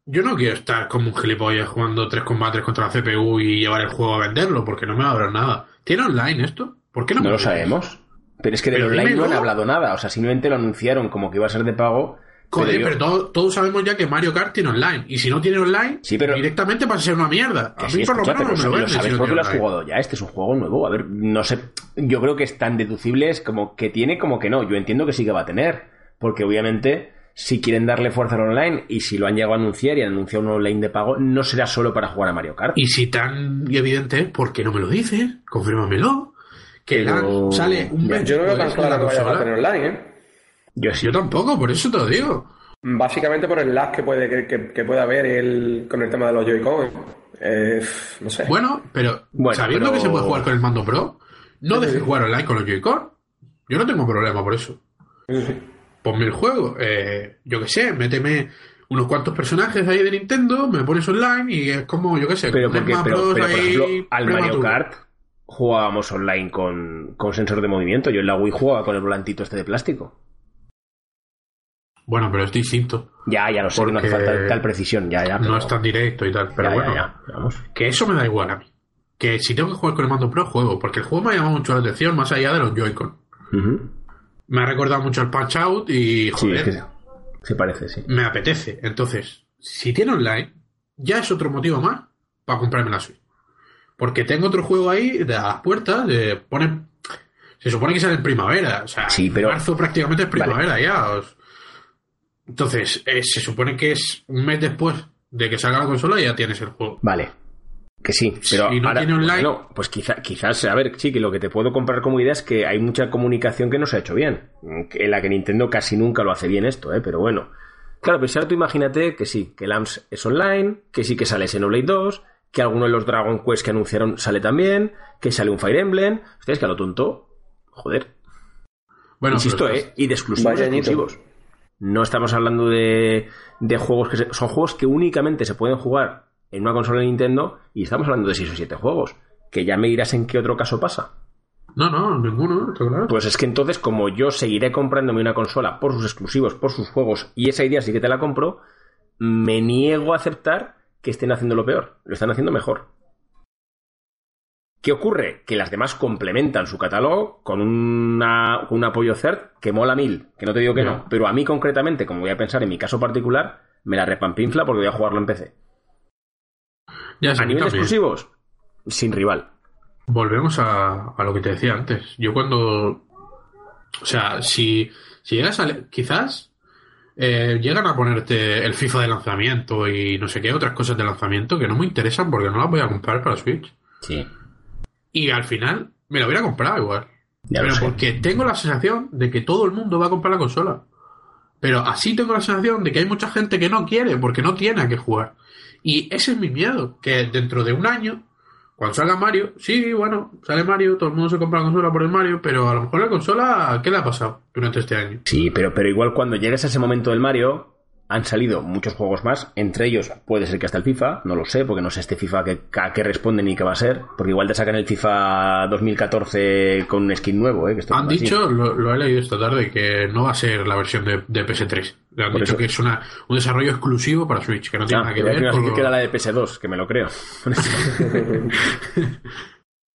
yo no quiero estar como un gilipollas jugando tres combates contra la CPU y llevar el juego a venderlo, porque no me va a dar nada. ¿Tiene online esto? ¿Por qué no, No me lo sabemos. Pero es que del Pero online no han hablado nada. O sea, simplemente lo anunciaron como que iba a ser de pago. Joder, yo- pero todo- todos sabemos ya que Mario Kart tiene online. Y si no tiene online, Sí, pero- directamente pasa a ser una mierda. A sí, mí por lo escucha, menos pero no me lo lo sabes si no porque lo has online. jugado ya. Este es un juego nuevo. A ver, no sé. Yo creo que es tan deducible es como que tiene como que no. Yo entiendo que sí que va a tener. Porque obviamente, si quieren darle fuerza al online y si lo han llegado a anunciar y han anunciado un online de pago, no será solo para jugar a Mario Kart. Y si tan evidente es, ¿por qué no me lo dices? Confírmamelo. Que Pero- la- sale un mes Yo no veo tan la que vaya a tener online, ¿eh? Yo. Yo tampoco, por eso te lo digo. Básicamente por el lag que puede, que, que- que puede haber el, con el tema de los Joy-Con. Eh, no sé. Bueno, pero Bueno, sabiendo pero- que se puede jugar con el mando Pro, no dejes jugar online con los Joy-Con. Yo no tengo problema por eso. Ponme el juego, eh, yo qué sé, méteme unos cuantos personajes ahí de Nintendo, me pones online y es como, yo qué sé, Pero porque, pero, pero, por ahí ejemplo, al Mario. Kart jugábamos online con, con sensor de movimiento. Yo en la Wii jugaba con el volantito este de plástico. Bueno, pero es distinto. Ya, ya lo sé, no hace falta tal precisión, ya, ya. no es tan directo y tal. Pero ya, bueno, ya, ya, vamos. que eso me da igual a mí. Que si tengo que jugar con el mando Pro, juego. Porque el juego me ha llamado mucho la atención, más allá de los Joy-Con. Me ha recordado mucho al Punch Out y, Sí, joder, es que se parece, sí. me apetece. Entonces, si tiene online, ya es otro motivo más para comprarme la Switch. Porque tengo otro juego ahí de las puertas, de pone, se supone que sale en primavera, o sea, Sí, pero- marzo prácticamente es primavera ya. os- Entonces, eh, se supone que es un mes después de que salga la consola y ya tienes el juego. Vale. Que sí, pero Si no ahora, tiene online- bueno, pues quizá, quizás, a ver, sí, que lo que te puedo comprar como idea es que hay mucha comunicación que no se ha hecho bien. En la que Nintendo casi nunca lo hace bien esto, ¿eh? Pero bueno. Claro, pero si ahora tú imagínate que sí, que el AMS es online, que sí que sale Xenoblade 2, que alguno de los Dragon Quest que anunciaron sale también, que sale un Fire Emblem. Ustedes que a lo tonto, joder, Bueno, Insisto, ¿eh? Y de exclusivos. No estamos hablando de, de juegos que se- son juegos que únicamente se pueden jugar en una consola de Nintendo y estamos hablando de 6 o 7 juegos. Que ya me dirás en qué otro caso pasa. No, no, ninguno, claro. Pues es que entonces, como yo seguiré comprándome una consola por sus exclusivos, por sus juegos, y esa idea sí que te la compro, me niego a aceptar que estén haciendo lo peor. Lo están haciendo mejor. ¿Qué ocurre? Que las demás complementan su catálogo con una- un apoyo CERT que mola mil, que no te digo que no, pero a mí concretamente, como voy a pensar en mi caso particular, me la repampinfla porque voy a jugarlo en PC. ya A nivel de exclusivos, sin rival. Volvemos a, a lo que te decía antes. Yo cuando. O sea, si, si llegas a. Quizás eh, llegan a ponerte el FIFA de lanzamiento y no sé qué, otras cosas de lanzamiento que no me interesan porque no las voy a comprar para Switch. Sí. Y al final me lo hubiera comprado igual. Ya Pero porque tengo la sensación de que todo el mundo va a comprar la consola. Pero así tengo la sensación de que hay mucha gente que no quiere porque no tiene a qué jugar. Y ese es mi miedo, que dentro de un año, cuando salga Mario, sí, bueno, sale Mario, todo el mundo se compra la consola por el Mario, pero a lo mejor la consola, ¿qué le ha pasado durante este año? Sí, pero, pero igual cuando llegues a ese momento del Mario, han salido muchos juegos más. Entre ellos puede ser que hasta el FIFA, no lo sé, porque no sé este FIFA que, a qué responde ni qué va a ser. Porque igual te sacan el FIFA 2014 con un skin nuevo, ¿eh? Que esto Han dicho, lo, lo he leído esta tarde, que no va a ser la versión de, de PS3. Le han Por dicho eso. que es una, un desarrollo exclusivo para Switch, que no tiene Ah, nada que ver que con decir lo- que era la de PS2, que me lo creo.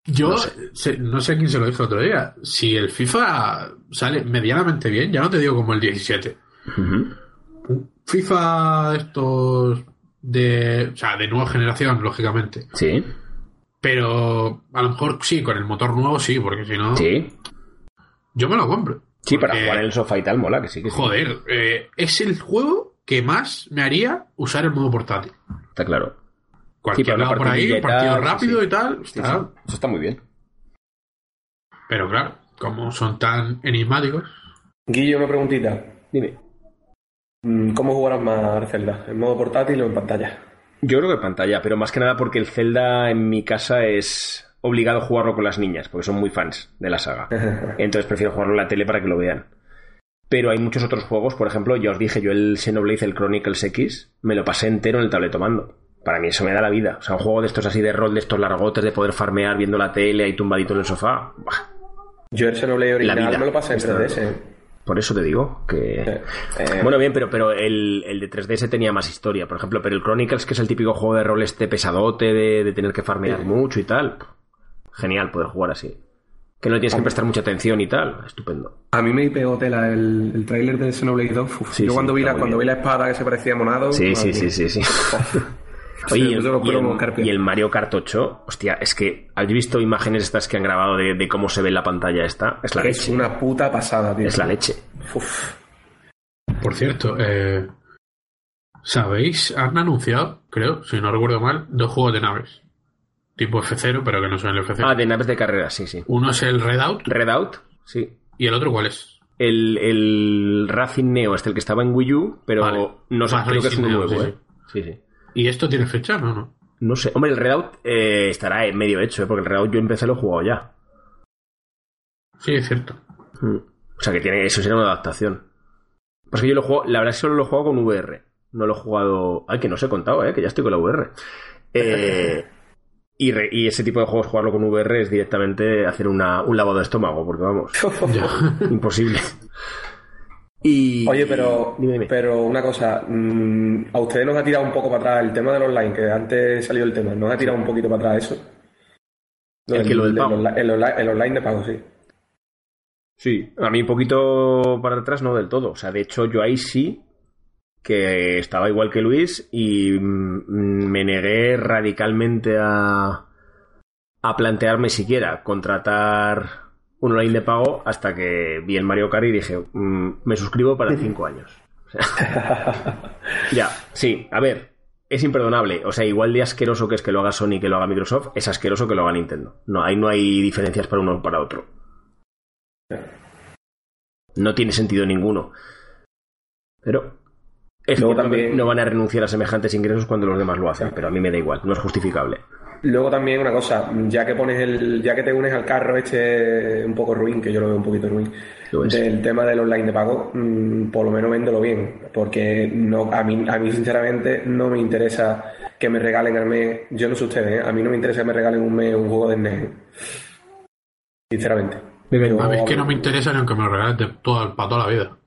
Yo No sé. no sé quién se lo dijo otro día. Si el FIFA sale medianamente bien, ya no te digo como el 17, Ujú. FIFA estos de, o sea, de nueva generación, lógicamente. Sí. Pero a lo mejor sí, con el motor nuevo sí, porque si no, Sí. yo me lo compro. Sí, para jugar en el sofá y tal, mola, que sí, que sí. Joder, eh, es el juego que más me haría usar el modo portátil. Está claro. Cualquier lado por ahí, partido tal, rápido sí. y tal. Sí, está- sí. Eso está muy bien. Pero claro, como son tan enigmáticos. Guillo, una preguntita. Dime. Mm, ¿Cómo jugarás más al Zelda? ¿En modo portátil o en pantalla? Yo creo que pantalla, pero más que nada porque el Zelda en mi casa es obligado jugarlo con las niñas, porque son muy fans de la saga. Entonces prefiero jugarlo en la tele para que lo vean. Pero hay muchos otros juegos, por ejemplo, ya os dije, yo el Xenoblade, el Chronicles X, me lo pasé entero en el tabletomando. Para mí eso me da la vida. O sea, un juego de estos así de rol, de estos largotes, de poder farmear viendo la tele ahí tumbadito en el sofá. Buah, Yo el Xenoblade original me lo pasé en Está- 3DS. Por eso te digo que... Eh, Bueno, bien, pero, pero el, el de 3DS tenía más historia, por ejemplo, pero el Chronicles, que es el típico juego de rol este pesadote, de, de tener que farmear mucho y tal, genial poder jugar así. Que no le tienes que prestar mucha atención y tal, estupendo. A mí me pegó tela el, el tráiler de Xenoblade 2. Uf, Sí, yo sí, cuando, vi está la, cuando vi la espada que se parecía a Monado... Sí, sí, sí, sí, sí. Oye, me y el, y y Mario Kart 8, hostia, es que ¿habéis visto imágenes estas que han grabado de, de cómo se ve en la pantalla esta? Es la Es leche. una puta pasada, tío. Es la leche. Uf. Por cierto, eh, ¿sabéis? Han anunciado, creo, si no recuerdo mal, dos juegos de naves. Tipo F0, pero que no son el F0. Ah, de naves de carrera, sí, sí. Uno es el Redout Redout, sí. y el otro, ¿cuál es? El, el Racing Neo, este el que estaba en Wii U, pero Vale. no sé, Ah, creo que es uno Neo, nuevo, sí, ¿eh? Sí, sí. ¿Y esto tiene fecha? No, no. No sé. Hombre, el Redout eh, estará medio hecho, ¿eh? porque el Redout yo empecé lo he jugado ya. Sí, es cierto. Mm. O sea que tiene, eso será una adaptación. Pues que yo lo juego, la verdad es que solo lo he jugado con VR. No lo he jugado. Ay, que no os he contado, ¿eh? que ya estoy con la VR. Eh, y, re- y ese tipo de juegos, jugarlo con VR es directamente hacer una, un lavado de estómago, porque vamos, imposible. Y, Oye, pero, Dime, dime. pero una cosa, mm, a ustedes nos ha tirado un poco para atrás el tema del online, que antes salió el tema, nos ha tirado un poquito para atrás eso. ¿El que lo del pago? onli- el, onli- el online de pago, sí. Sí, a mí un poquito para atrás no del todo. O sea, de hecho yo ahí sí que estaba igual que Luis y mm, me negué radicalmente a, a plantearme siquiera contratar un online de pago hasta que vi el Mario Kart y dije, mm, me suscribo para cinco años. O sea, ya, sí, a ver, es imperdonable. O sea, igual de asqueroso que es que lo haga Sony y que lo haga Microsoft, es asqueroso que lo haga Nintendo. No, ahí no hay diferencias para uno o para otro. No tiene sentido ninguno. Pero es Luego cierto también- que no van a renunciar a semejantes ingresos cuando los demás lo hacen, pero a mí me da igual, no es justificable. Luego también una cosa, ya que pones el, ya que te unes al carro este un poco ruin, que yo lo veo un poquito ruin, del tema del online de pago, mm, por lo menos véndelo bien, porque no, a mí, a mí sinceramente no me interesa que me regalen al mes, yo no sé ustedes, ¿eh? a mí no me interesa que me regalen un mes un juego de SNES. Sinceramente. Yo- A mí es que no me interesa ni aunque me lo regales de toda, para toda la vida.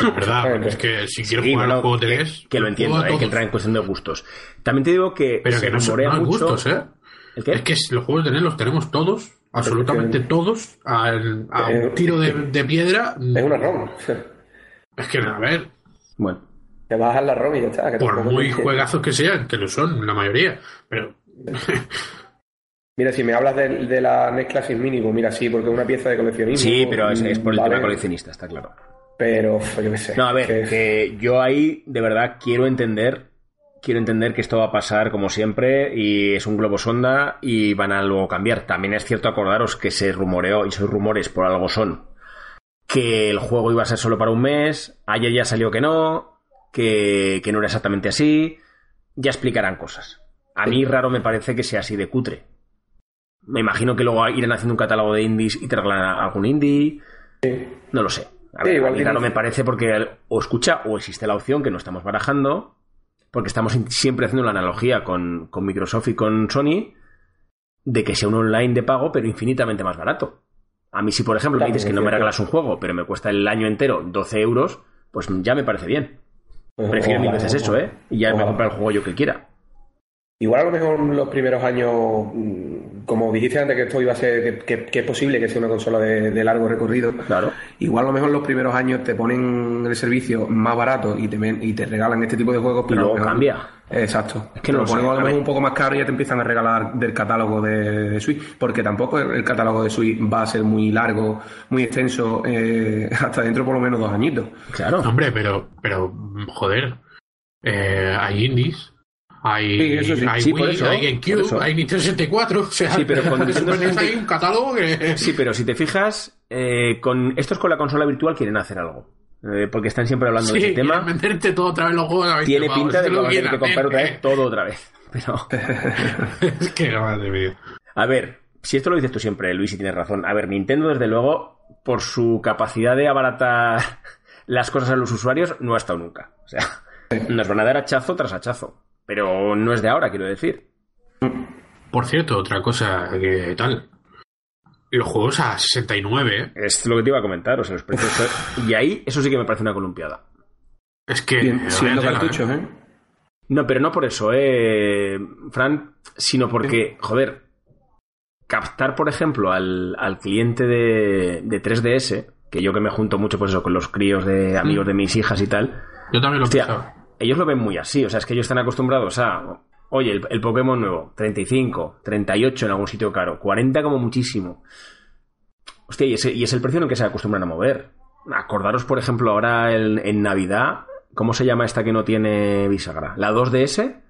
Verdad, es que si quiero Sí, jugar no, al juego que, 3, que lo entiendo, eh, que entra en cuestión de gustos. También te digo que Pero se que no son no mucho... gustos, ¿eh? ¿El qué? Es que los juegos de NES los tenemos todos, absolutamente todos, al- a, Eh, un tiro de, de piedra. Es una ROM. Es que, a ver, Bueno, Te bajas la ROM y ya está. que por muy juegazos que sean, que lo son, la mayoría, pero Mira, si me hablas de, de la NES Classic Mini, pues mira, sí, porque es una pieza de coleccionismo. sí, pero es, es por el vale, tema coleccionista, está claro. Pero, uf, yo qué sé. No, a ver, que- que yo ahí de verdad quiero entender, quiero entender que esto va a pasar como siempre y es un globo sonda y van a luego cambiar. También es cierto acordaros que se rumoreó y esos rumores por algo son que el juego iba a ser solo para un mes, ayer ya salió que no, que, que no era exactamente así, ya explicarán cosas. A mí raro me parece que sea así de cutre. Me imagino que luego irán haciendo un catálogo de indies y te regalan algún indie. No lo sé. A Sí, ver, igual a mí tiene- raro me parece porque o escucha o existe la opción que no estamos barajando, porque estamos siempre haciendo la analogía con, con Microsoft y con Sony de que sea un online de pago pero infinitamente más barato. A mí si por ejemplo me dices que no me regalas un juego pero me cuesta el año entero 12 euros, pues ya me parece bien. Prefiero mil veces eso, ¿eh? Y ya me comprar el juego yo que quiera. Igual a lo mejor en los primeros años, mm, como dijiste antes que esto iba a ser, que, que es posible que sea una consola de, de, largo recorrido, claro. igual a lo mejor los primeros años te ponen el servicio más barato y te, y te regalan este tipo de juegos, pero y luego cambia. Exacto. Es que no lo lo ponen a lo mejor un poco más caro y ya te empiezan a regalar del catálogo de, de Switch, porque tampoco el, el catálogo de Switch va a ser muy largo, muy extenso, eh, hasta dentro por lo menos dos añitos. Claro. Hombre, pero, pero, joder, eh, hay indies, hay, Sí, eso sí. hay Sí, por Wii, eso, hay por GameCube, hay Nintendo 64, o sea, Sí, pero con Nintendo Super NES 60 hay un catálogo que... Sí, pero si te fijas, eh, con estos con la consola virtual quieren hacer algo. Eh, porque están siempre hablando de ese tema. venderte todo otra vez los juegos a 20 Tiene pavos, pinta de que vas a tener que comprar otra vez todo otra vez. Pero, Es que madre mía. a ver, si esto lo dices tú siempre, Luis, y tienes razón. A ver, Nintendo, desde luego, por su capacidad de abaratar las cosas a los usuarios, no ha estado nunca. O sea, nos van a dar hachazo tras hachazo. Pero no es de ahora, quiero decir. Por cierto, otra cosa que tal. Los juegos a 69, ¿eh? Es lo que te iba a comentar. O sea, los precios. Y ahí, eso sí que me parece una columpiada. es que... Bien, siendo vaya tela, cartuchos, ¿eh? No, pero no por eso, eh, Fran, sino porque, joder, captar, por ejemplo, al, al cliente de, de 3DS, que yo que me junto mucho pues eso, con los críos de amigos de mis hijas y tal, Yo también lo hostia, pensaba. Ellos lo ven muy así, o sea, es que ellos están acostumbrados a, oye, el, el Pokémon nuevo, 35, 38 en algún sitio caro, 40 como muchísimo. Hostia, y, es el precio en el que se acostumbran a mover. Acordaros, por ejemplo, ahora en, en Navidad, ¿cómo se llama esta que no tiene bisagra? ¿La 2DS?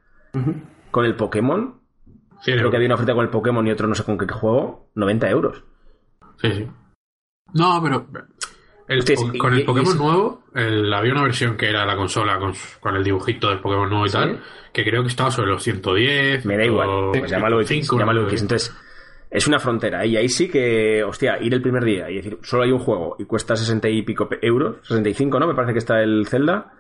Con el Pokémon. Sí, Creo que había una oferta con el Pokémon y otro no sé con qué juego. 90 euros. Sí, sí. No, pero el Hostia, po- sí, con el Pokémon nuevo, el- había una versión que era la consola con, con el dibujito del Pokémon nuevo y Sí. tal, que creo que estaba sobre los 110. Me da igual. Pues llámalo X. 105, Llámalo. X. Entonces, es una frontera. Y ahí sí que, hostia, ir el primer día y decir, solo hay un juego y cuesta 60 y pico euros. 65, ¿no? Me parece que está el Zelda.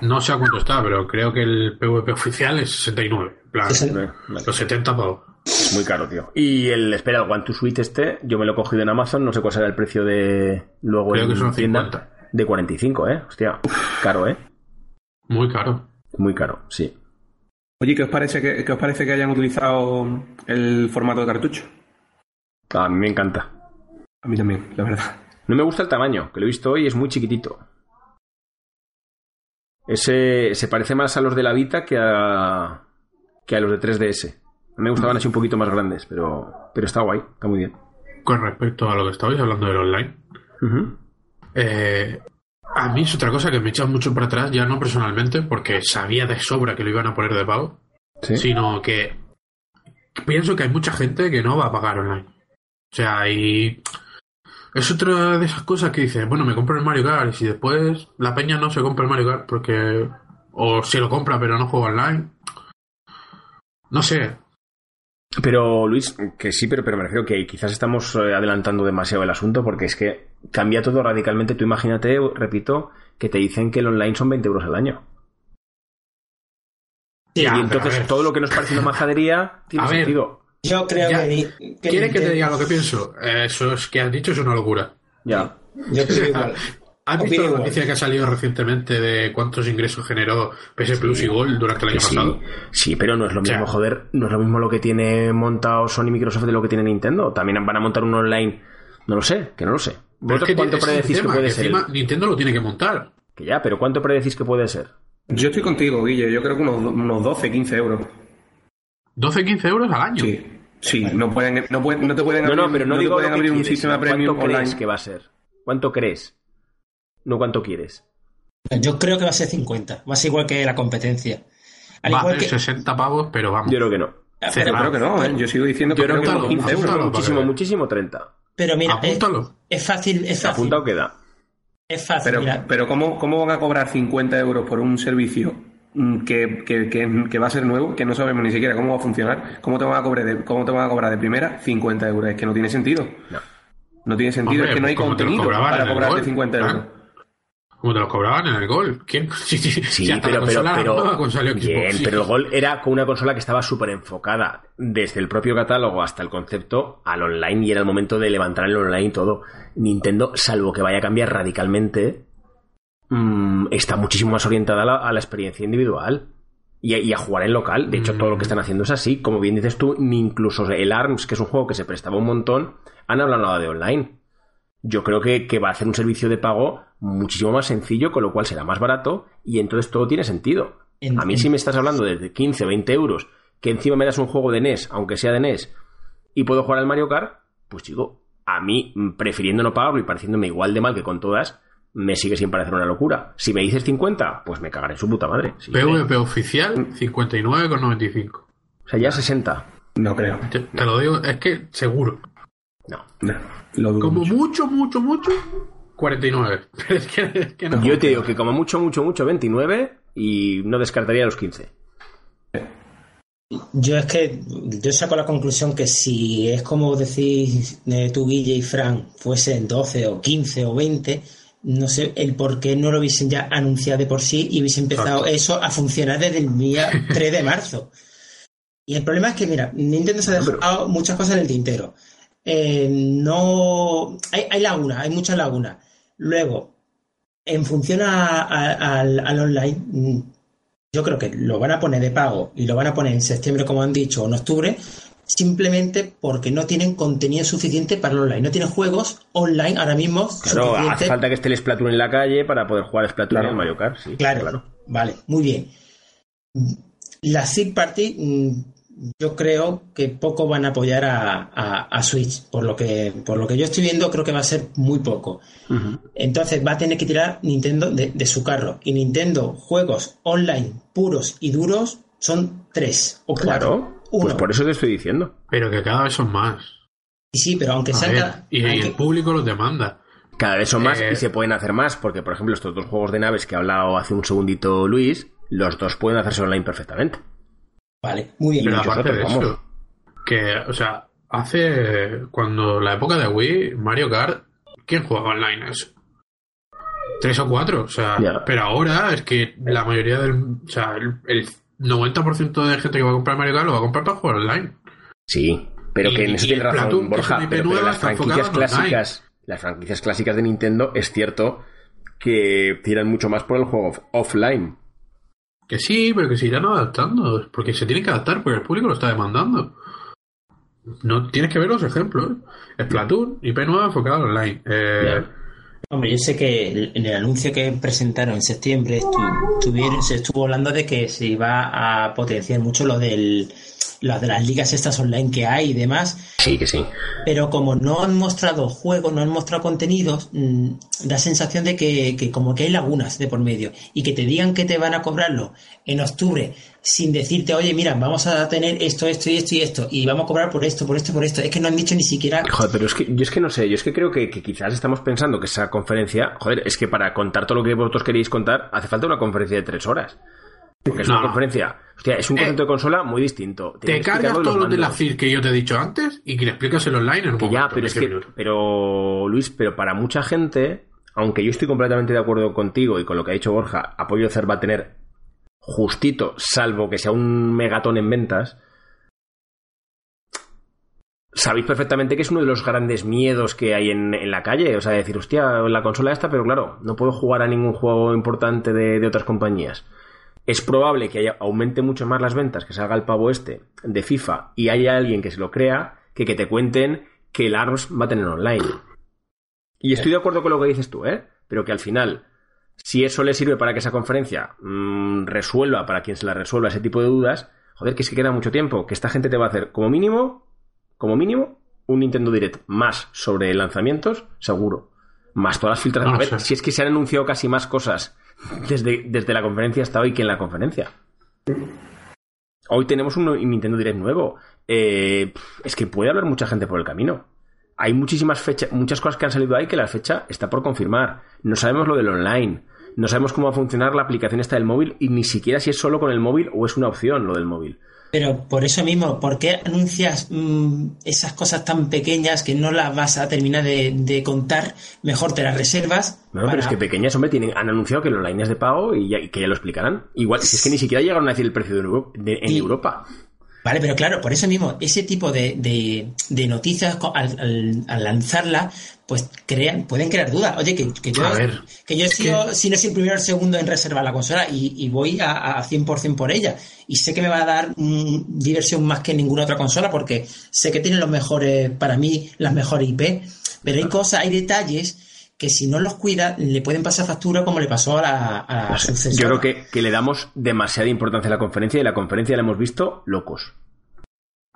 No sé a cuánto está, pero creo que el PvP oficial es 69. En plan, Es el- Vale, los 70 pavos. Es muy caro, tío. Y el, espera, el One to Switch este, yo me lo he cogido en Amazon, no sé cuál será el precio de luego Creo en que son tienda. 50. De 45, ¿eh? Hostia, caro, ¿eh? Muy caro. Muy caro, sí. Oye, ¿qué os parece que, qué os parece que hayan utilizado el formato de cartucho? A mí me encanta. A mí también, la verdad. No me gusta el tamaño, que lo he visto hoy, es muy chiquitito. Ese se parece más a los de la Vita que a, que a los de 3DS. A mí me gustaban así un poquito más grandes, pero, pero está guay, está muy bien. Con respecto a lo que estabais hablando del online, eh, a mí es otra cosa que me echa mucho para atrás, ya no personalmente, porque sabía de sobra que lo iban a poner de pago, ¿Sí? sino que pienso que hay mucha gente que no va a pagar online. O sea, y es otra de esas cosas que dice, bueno, me compro el Mario Kart y si después la peña no se compra el Mario Kart porque o se lo compra pero no juega online. No sé, Pero Luis, que sí, pero, pero me refiero que quizás estamos eh, adelantando demasiado el asunto porque es que cambia todo radicalmente. Tú imagínate, repito, que te dicen que el online son 20 euros al año. Ya, y entonces todo lo que nos parece una majadería tiene A ver. Yo creo Ya. que, que ¿Quieres que te diga lo que pienso? Eh, Eso es que has dicho es una locura. Ya. Yo creo igual. ¿Has Opino visto la igual. noticia que ha salido recientemente de cuántos ingresos generó PS Plus y Gold durante el año Sí, pasado? sí, pero no es lo O sea- mismo, joder, no es lo mismo lo que tiene montado Sony y Microsoft de lo que tiene Nintendo. También van a montar un online, no lo sé, que no lo sé. Pero ¿Vosotros es que cuánto predecís que puede que ser? encima Nintendo lo tiene que montar. Que ya, pero ¿cuánto predecís que puede ser? Yo estoy contigo, Guille. Yo creo que unos, unos 12, 15 euros. 12, 15 euros al año. Sí. Sí, no, pueden, no, pueden- no te pueden No, abrir, no, pero no, te digo pueden lo que abrir un sistema premium ¿Cuánto crees online. que va a ser? ¿Cuánto crees? No cuánto quieres. Yo creo que va a ser 50, más igual que la competencia. Al Va a igual ser que. 60 pavos, pero vamos. Yo creo que no. Ah, Cero. Yo Pero, creo que no, ¿eh? Yo sigo diciendo que Yo creo que creo que no, unos 15 euros. apúntalo. muchísimo, muchísimo 30. pero mira, es, Apúntalo. es fácil, es fácil. Apuntado queda. Es fácil, Pero, mira. pero ¿cómo, ¿cómo van a cobrar 50 euros por un servicio que, que, que, que va a ser nuevo, que no sabemos ni siquiera cómo va a funcionar? ¿Cómo te van a cobrar de, cómo te van a, cobrar de primera 50 euros? Es que no tiene sentido. No. No tiene sentido, Hombre, es que no hay contenido cobraban para cobrarte Gol, 50 ¿ah? euros. Como te los cobraban en el Gol. ¿Quién? Sí, sí, Sí, sí, hasta pero, pero, pero, bien, pero el Gol era con una consola que estaba súper enfocada desde el propio catálogo hasta el concepto al online y era el momento de levantar el online y todo. Nintendo, salvo que vaya a cambiar radicalmente, mm, está muchísimo más orientada a la, a la experiencia individual. y a, jugar en local. De hecho, todo lo que están haciendo es así. Como bien dices tú, ni incluso el ARMS, que es un juego que se prestaba un montón, han hablado nada de online. Yo creo que, va a hacer un servicio de pago muchísimo más sencillo, con lo cual será más barato y entonces todo tiene sentido. a mí si me estás hablando de 15, 20 euros, que encima me das un juego de NES, aunque sea de NES, y puedo jugar al Mario Kart, pues chico, a mí, prefiriendo no pagarlo y pareciéndome igual de mal que con todas, me sigue sin parecer una locura. Si me dices 50, pues me cagaré en su puta madre. PvP oficial, 59,95. O sea, ya 60. No creo. Te, lo digo, es que seguro. No. como mucho, mucho, mucho, 49. Yo te digo que como mucho, mucho, mucho, 29 y no descartaría los 15. Yo es que yo saco la conclusión que si es como decís eh, tú, Guille y Fran, fuesen 12 o 15 o 20, no sé el por qué no lo hubiesen ya anunciado de por sí y hubiese empezado eso a funcionar desde el día 3 de marzo. Y el problema es que, mira, Nintendo se ha dejado muchas cosas en el tintero. Eh, no. Hay, hay laguna, hay mucha laguna. Luego, en función al online, mm, yo creo que lo van a poner de pago y lo van a poner en septiembre, como han dicho, o en octubre, simplemente porque no tienen contenido suficiente para el online. No tienen juegos online ahora mismo. Claro, hace falta que esté el Splatoon en la calle para poder jugar Splatoon en Mario Kart. Sí, claro, claro, vale, muy bien. La Seed Party, mm, yo creo que poco van a apoyar a, Switch. Por lo, que, por lo que yo estoy viendo, creo que va a ser muy poco. Entonces va a tener que tirar Nintendo de, de su carro. Y Nintendo, juegos online puros y duros, son tres o cuatro. Claro. Pues por eso te estoy diciendo. Pero que cada vez son más. Sí, pero aunque sea. y, el público los demanda. Cada vez son más y eh, se pueden hacer más, porque por ejemplo estos dos juegos de naves que ha hablado hace un segundito Luis, los dos pueden hacerse online perfectamente. Vale, muy bien. Pero aparte de eso, que, o sea, hace cuando la época de Wii, Mario Kart, ¿quién jugaba online eso? Tres o cuatro, o sea, pero ahora es que la mayoría del, o sea, el 90% de gente que va a comprar Mario Kart lo va a comprar para jugar online. Sí, pero que en eso tiene razón Borja. Pero, las franquicias clásicas, las franquicias clásicas de Nintendo, es cierto que tiran mucho más por el juego offline. Que sí, pero que se irán adaptando, porque se tienen que adaptar, porque el público lo está demandando. No tienes que ver los ejemplos. Splatoon, nueva enfocado online. Eh, Hombre, yo sé que en el anuncio que presentaron en septiembre se estuvo hablando de que se iba a potenciar mucho lo del las de las ligas estas online que hay y demás. Sí, que sí. Pero como no han mostrado juegos, no han mostrado contenidos, mm, da sensación de que, que, como que hay lagunas de por medio. Y que te digan que te van a cobrarlo en octubre sin decirte, oye, mira, vamos a tener esto, esto y esto y esto, y vamos a cobrar por esto, por esto, por esto. Es que no han dicho ni siquiera. Joder, pero es que yo es que no sé, yo es que creo que, que quizás estamos pensando que esa conferencia, joder, es que para contar todo lo que vosotros queréis contar, hace falta una conferencia de tres horas. Porque es una conferencia. Hostia, es un concepto de consola muy distinto. te cargas todo lo de la FIR que yo te he dicho antes y que le explicas el online en que ya, pero es que, pero Luis, pero para mucha gente, aunque yo estoy completamente de acuerdo contigo y con lo que ha dicho Borja, Apoyo Cer va a tener justito, salvo que sea un megatón en ventas. Sabéis perfectamente que es uno de los grandes miedos que hay en, la calle. O sea, decir, hostia, la consola está, pero claro, no puedo jugar a ningún juego importante de otras compañías es probable que haya, aumente mucho más las ventas, que salga el pavo este de FIFA y haya alguien que se lo crea, que que te cuenten que el ARMS va a tener online. Y estoy de acuerdo con lo que dices tú, ¿eh? Pero que al final, si eso le sirve para que esa conferencia mm, resuelva, para quien se la resuelva ese tipo de dudas, joder, que es que queda mucho tiempo, que esta gente te va a hacer como mínimo, como mínimo, un Nintendo Direct más sobre lanzamientos, seguro. Más todas las filtraciones. a ver, si es que se han anunciado casi más cosas desde, desde la conferencia hasta hoy que en la conferencia. Hoy tenemos un Nintendo Direct nuevo. Eh, es que puede haber mucha gente por el camino. Hay muchísimas fechas, muchas cosas que han salido ahí que la fecha está por confirmar. No sabemos lo del online. No sabemos cómo va a funcionar la aplicación esta del móvil y ni siquiera si es solo con el móvil o es una opción lo del móvil. Pero por eso mismo, ¿por qué anuncias mm, esas cosas tan pequeñas que no las vas a terminar de, contar? Mejor te las reservas. No, pero es que pequeñas, hombre, tienen, han anunciado que los lines de pago y, que ya lo explicarán. Igual, si es que ni siquiera llegaron a decir el precio de, en Europa. Vale, pero claro, por eso mismo, ese tipo de, de, de noticias al, al, al lanzarla, pues crean, pueden crear dudas. Oye, que, que yo, ver, que yo he es sido, que- si no soy el primero o el segundo en reservar la consola y, y voy a, a 100% por ella. Y sé que me va a dar diversión más que ninguna otra consola porque sé que tiene los mejores, para mí, las mejores IP. Pero hay cosas, hay detalles que si no los cuida le pueden pasar factura como le pasó a la, a la sucesora. Yo creo que, que le damos demasiada importancia a la conferencia y la conferencia la hemos visto locos.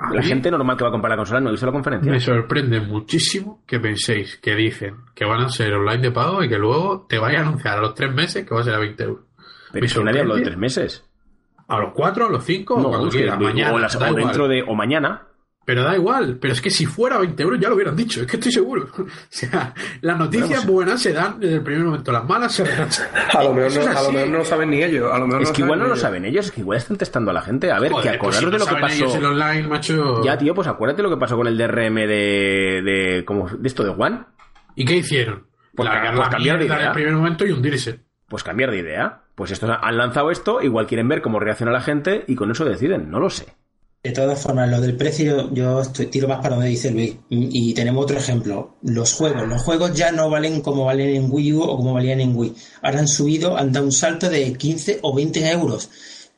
A La mí gente normal que va a comprar la consola no ha visto la conferencia. Me sorprende muchísimo que penséis que dicen que van a ser online de pago y que luego te vaya a anunciar a los tres meses que va a ser a 20 euros. Pero me que nadie habló de tres meses. A los cuatro, a los cinco, o cuando quiera, mañana. o, las- da o igual. dentro de. o mañana. Pero da igual, pero es que si fuera 20 euros ya lo hubieran dicho, es que estoy seguro. O sea, las noticias Bueno, pues- buenas se dan desde el primer momento, las malas se dan. A lo mejor no, a lo mejor no lo saben ni ellos. A lo mejor Es no que igual no saben lo saben ellos, es que igual están testando a la gente. A ver, Joder, que pues si acordaros no de lo que saben ellos pasó. el online, macho. Ya, tío, pues acuérdate lo que pasó con el DRM de. de, como, de esto de One. ¿Y qué hicieron? Pues ca- pues la cambiar de mierda en idea. el primer momento y hundirse. Pues cambiar de idea. Pues estos han lanzado esto, igual quieren ver cómo reacciona la gente y con eso deciden, no lo sé. De todas formas, lo del precio, yo estoy, tiro más para donde dice Luis. Y tenemos otro ejemplo. Los juegos. Los juegos ya no valen como valen en Wii U o como valían en Wii. Ahora han subido, han dado un salto de 15 o 20 euros.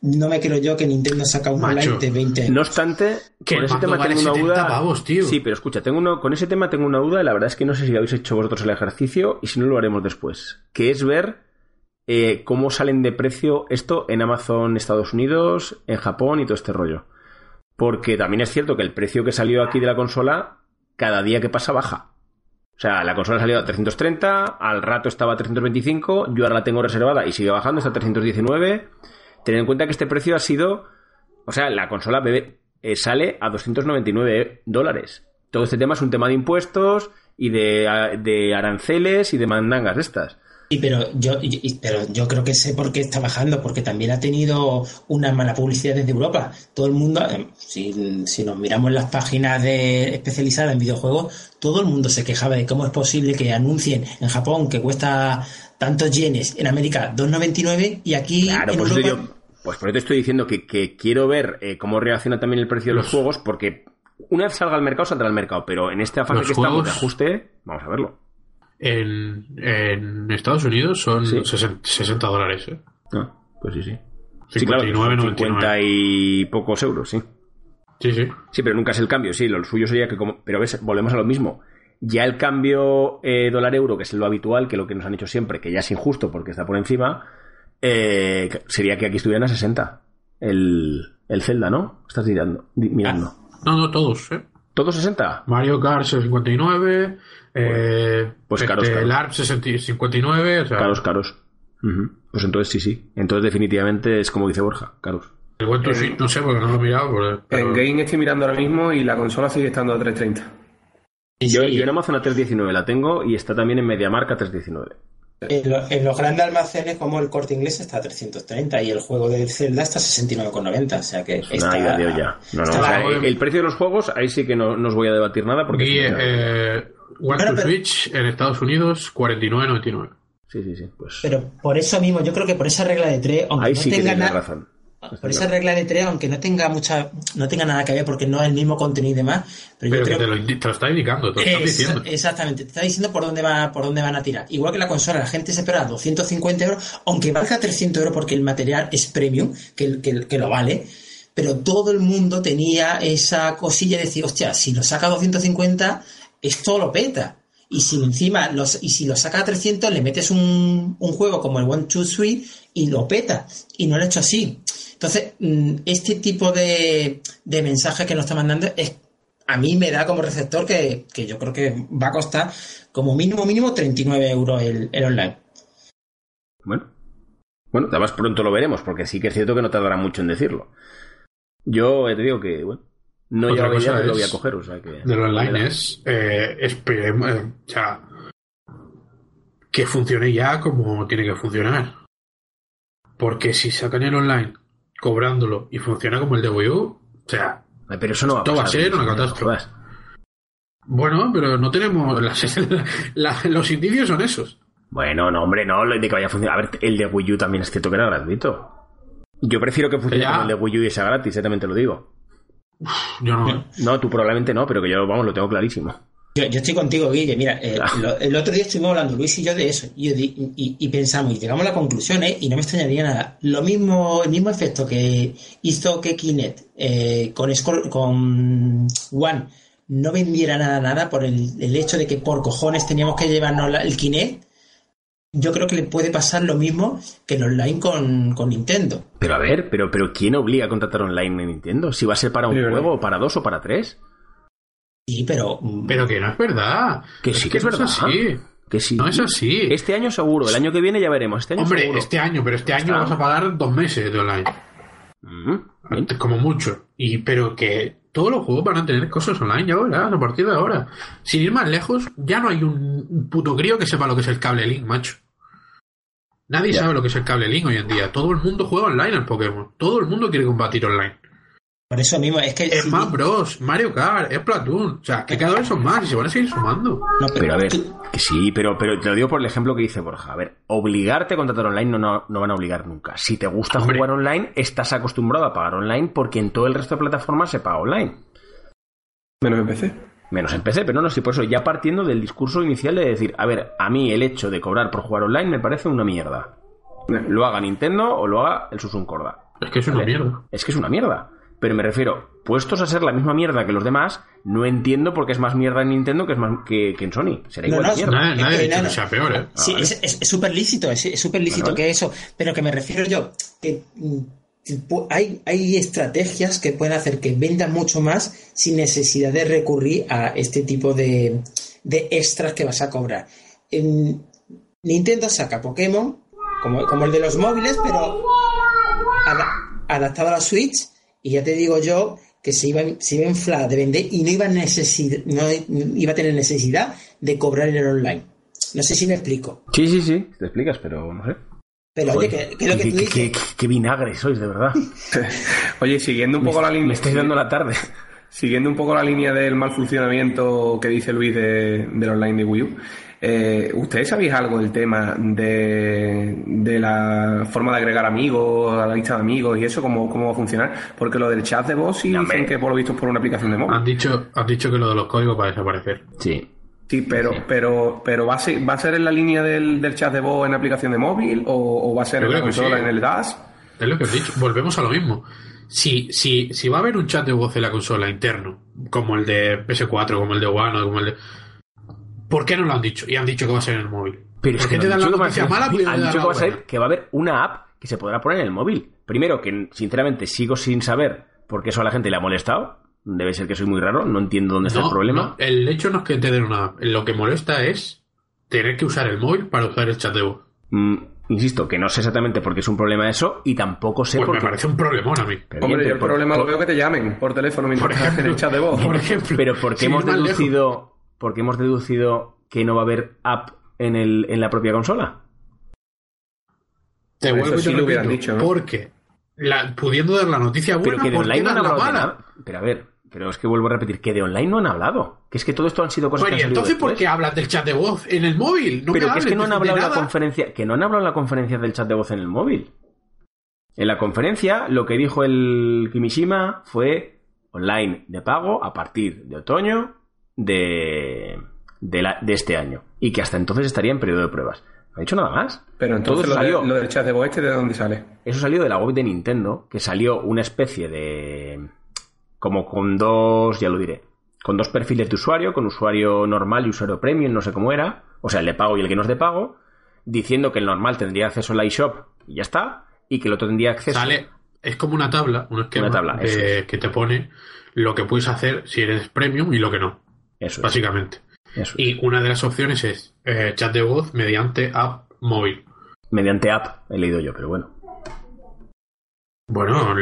No me creo yo que Nintendo saca un Macho, online de 20 euros. No obstante, Que con ese tema vale tengo una 70 duda. pavos, tío. Sí, pero escucha, tengo uno, con ese tema tengo una duda y la verdad es que no sé si habéis hecho vosotros el ejercicio y si no lo haremos después. Que es ver eh, cómo salen de precio esto en Amazon Estados Unidos, en Japón y todo este rollo. Porque también es cierto que el precio que salió aquí de la consola, cada día que pasa baja. O sea, la consola salió a 330, al rato estaba a 325, yo ahora la tengo reservada y sigue bajando, está a 319. Tened en cuenta que este precio ha sido. O sea, la consola bebé, eh, sale a 299 dólares. Todo este tema es un tema de impuestos y de, de aranceles y de mandangas de estas. Sí, pero yo, y- y- pero yo creo que sé por qué está bajando, porque también ha tenido una mala publicidad desde Europa. Todo el mundo, eh, si, si nos miramos las páginas de, especializadas en videojuegos, todo el mundo se quejaba de cómo es posible que anuncien en Japón que cuesta tantos yenes, en América 2,99 y aquí Claro, en pues, eso Europa... yo- pues por eso te estoy diciendo que, que quiero ver eh, cómo reacciona también el precio de los juegos, porque una vez salga al mercado, saldrá al mercado, pero en esta fase Los que estamos de ajuste, vamos a verlo. En, en Estados Unidos son Sí. 60, 60 dólares, ¿eh? Ah, pues sí, sí. 59, 50 y pocos euros, sí. Sí, sí. Sí, pero nunca es el cambio, sí, lo suyo sería que como... Pero ves, volvemos a lo mismo. Ya el cambio eh, dólar-euro, que es lo habitual, que lo que nos han hecho siempre, que ya es injusto porque está por encima, eh, sería que aquí estuvieran a 60. El, el Zelda, ¿no? Estás mirando. mirando. No, no, todos, ¿eh? ¿Todo 60? Mario Kart 59, eh, pues caros, este, caros. el ARP 60 59, o sea, Caros, caros. Pues entonces sí, sí. Entonces definitivamente es como dice Borja, caros. el to Switch, no sé, porque no lo he mirado, pero- pero- En Game estoy mirando ahora mismo y la consola sigue estando a 330. Sí, Yo, sí, yo en Amazon a 319 la tengo y está también en MediaMark a 319. en, lo- en los grandes almacenes como el corte inglés está a 330 y el juego de Zelda está a 69,90. O sea que Es está, de olla. No, no, está o sea, la- el, el precio de los juegos, ahí sí que no, no os voy a debatir nada porque... Y, eh, One Bueno, to pero- Switch en Estados Unidos 49.99. Sí, sí, sí. Pues Pero por eso mismo, yo creo que por esa regla de tres, aunque ahí no sí tenga nada, razón. por esa regla de tres, aunque no tenga mucha, no tenga nada que ver porque no es el mismo contenido y demás, pero, Pero yo que creo te lo, te lo está indicando, te lo está Es- diciendo. exactamente, te está diciendo por dónde va, por dónde van a tirar. Igual que la consola, la gente se espera 250 euros, aunque valga 300 euros porque el material es premium, que, que, que lo vale, pero todo el mundo tenía esa cosilla de decir, hostia, si lo saca a 250, esto lo peta. Y si encima y si lo saca a 300, le metes un, un juego como el One, Two, Three y lo peta. Y no lo he hecho así. Entonces, mm, este tipo de, de que nos está mandando es a mí me da como receptor que, que yo creo que va a costar como mínimo, mínimo 39 euros el, el online. Bueno. Bueno, además pronto lo veremos, porque sí que es cierto que no tardará mucho en decirlo. Yo te digo que, bueno, no Otra cosa pero lo voy a es- coger, o sea que... de lo online es, eh, esperemos, eh, o sea, que funcione ya como tiene que funcionar. Porque si sacan el online cobrándolo y funciona como el de Wii U, o sea, Pero eso no va a Esto va a pasar, ser una catástrofe. bueno, pero no tenemos, las- la- los indicios son esos. Bueno, no, hombre, no, lo de que vaya a funcionar. A ver, el de Wii U también es cierto que era gratuito. Yo prefiero que funcione Ya. como el de Wii U y sea gratis, eh, también te lo digo. Yo no. No, tú probablemente no, pero que yo, vamos, lo tengo clarísimo. Yo, yo estoy contigo, Guille. Mira, eh, lo- el otro día estuvimos hablando Luis y yo de eso. Y, yo di- y- y pensamos, y llegamos a la conclusión, ¿eh? y no me extrañaría nada. Lo mismo, el mismo efecto que hizo que Kinect eh, con, Scroll- con One no vendiera nada, nada por el, el hecho de que por cojones teníamos que llevarnos la- el Kinect. Yo creo que le puede pasar lo mismo que el online con, con Nintendo. Pero a ver, pero, pero ¿quién obliga a contratar online en Nintendo? Si va a ser para un Sí, juego, o para dos o para tres. Sí, pero. mm, Pero que no es verdad. Que sí que es no verdad. así. Que sí. No es así. Este año seguro, el año que viene ya veremos. Este año Hombre, seguro. este año, pero este año Está. vas a pagar dos meses de online. Mm. Como mucho. Y pero que todos los juegos van a tener cosas online ya verás, a partir de ahora. Sin ir más lejos, ya no hay un puto crío que sepa lo que es el cable link, macho. Nadie sabe lo que es el cable link hoy en día. Todo el mundo juega online al Pokémon. Todo el mundo quiere combatir online. Por eso mismo, es que. Es si- más Bros, Mario Kart, es Platoon. O sea, que cada vez son más y se van a seguir sumando. no, Pero a ver, que sí, pero, pero te lo digo por el ejemplo que dice Borja. A ver, obligarte a contratar online no, no, no van a obligar nunca. Si te gusta Hombre. jugar online, estás acostumbrado a pagar online porque en todo el resto de plataformas se paga online. Menos en PC. Menos en PC, pero no, no, sí, por eso ya partiendo del discurso inicial de decir, a ver, a mí el hecho de cobrar por jugar online me parece una mierda. Lo haga Nintendo o lo haga el Susun Corda. Es que es una Vale. mierda. Es que es una mierda. Pero me refiero, puestos a ser la misma mierda que los demás, no entiendo por qué es más mierda en Nintendo que es más que, que en Sony. Será No, igual no, de mierda. Nadie, nadie ha que dicho no, que no. sea peor, ¿eh? Sí, vale. es- es es súper lícito, es es súper lícito Vale, vale. que eso, pero que me refiero yo, que mm, hay, hay estrategias que pueden hacer que vendan mucho más sin necesidad de recurrir a este tipo de, de extras que vas a cobrar. En- Nintendo saca Pokémon, como, como el de los móviles, pero ada- adaptado a la Switch, y ya te digo yo que se iba, se iba a inflar de vender y no iba, a necesi- no iba a tener necesidad de cobrar en el online. No sé si me explico. Sí, sí, sí, te explicas, pero no sé. Pero oye, lo que qué- tú qué- dices. qué- qué- qué vinagre sois, de verdad. Oye, siguiendo un poco la línea. Me estáis dando la tarde. Siguiendo un poco la línea del mal funcionamiento que dice Luis de, del online de Wii U, eh, ¿ustedes sabéis algo del tema de, de la forma de agregar amigos a la lista de amigos y eso, cómo, cómo va a funcionar? Porque lo del chat de voz sí dicen que por lo visto es por una aplicación de móvil. Han dicho, han dicho que lo de los códigos va a desaparecer. Sí. Sí, pero, Sí. pero, pero ¿va a ser, va a ser en la línea del, del chat de voz en aplicación de móvil o, o va a ser Yo en la consola, sí. en el DAS? Es lo que he dicho. Volvemos a lo mismo. Si, si, si va a haber un chat de voz en la consola interno, como el de PS4, como el de One o como el de. ¿Por qué no lo han dicho? Y han dicho que va a ser en el móvil. Pero es ¿Por que qué te dan la dicho que va a noticia ser- mala? Han dicho que va a ser que va a haber una app que se podrá poner en el móvil. Primero, que sinceramente sigo sin saber por qué eso a la gente le ha molestado. Debe ser que soy muy raro, no entiendo dónde está No, el problema. no, el hecho no es que te den una app. Lo que molesta es tener que usar el móvil para usar el chat de voz. Mm, insisto, que no sé exactamente por qué es un problema eso y tampoco sé Pues por me qué. parece un problemón a mí. Pero Hombre, bien, yo el por- problema por- lo veo que te llamen por teléfono mientras en el ejemplo, chat de voz. por ejemplo. Pero ¿por qué hemos deducido, por qué hemos deducido que no va a haber app en, el, en la propia consola? Te vuelvo sí lo hubieran dicho, ¿no? Porque la, pudiendo dar la noticia buena, Pero que de ¿por qué online no han hablado de mala? nada. Pero a ver, pero es que vuelvo a repetir, que de online no han hablado. Que es que todo esto han sido cosas Bueno, que ¿y han salido entonces por qué hablas del chat de voz en el móvil? No pero me que es que no han hablado en la conferencia, que no han hablado en la conferencia del chat de voz en el móvil. En la conferencia lo que dijo el Kimishima fue online de pago a partir de otoño de, de, la- de este año. Y que hasta entonces estaría en periodo de pruebas. No ha dicho nada más. Pero entonces Todo lo, de- salió. lo del chat de voz este, ¿de dónde sale? Eso salió de la web de Nintendo, que salió una especie de... como con dos, ya lo diré, con dos perfiles de usuario, con usuario normal y usuario premium, no sé cómo era, o sea, el de pago y el que no es de pago, diciendo que el normal tendría acceso al iShop y ya está, y que el otro tendría acceso... Sale, es como una tabla, un esquema Una tabla, de- es. que te pone lo que puedes hacer si eres premium y lo que no, Eso básicamente. eso es. Y una de las opciones es eh, chat de voz mediante app móvil. Mediante app, he leído yo, pero bueno. Bueno,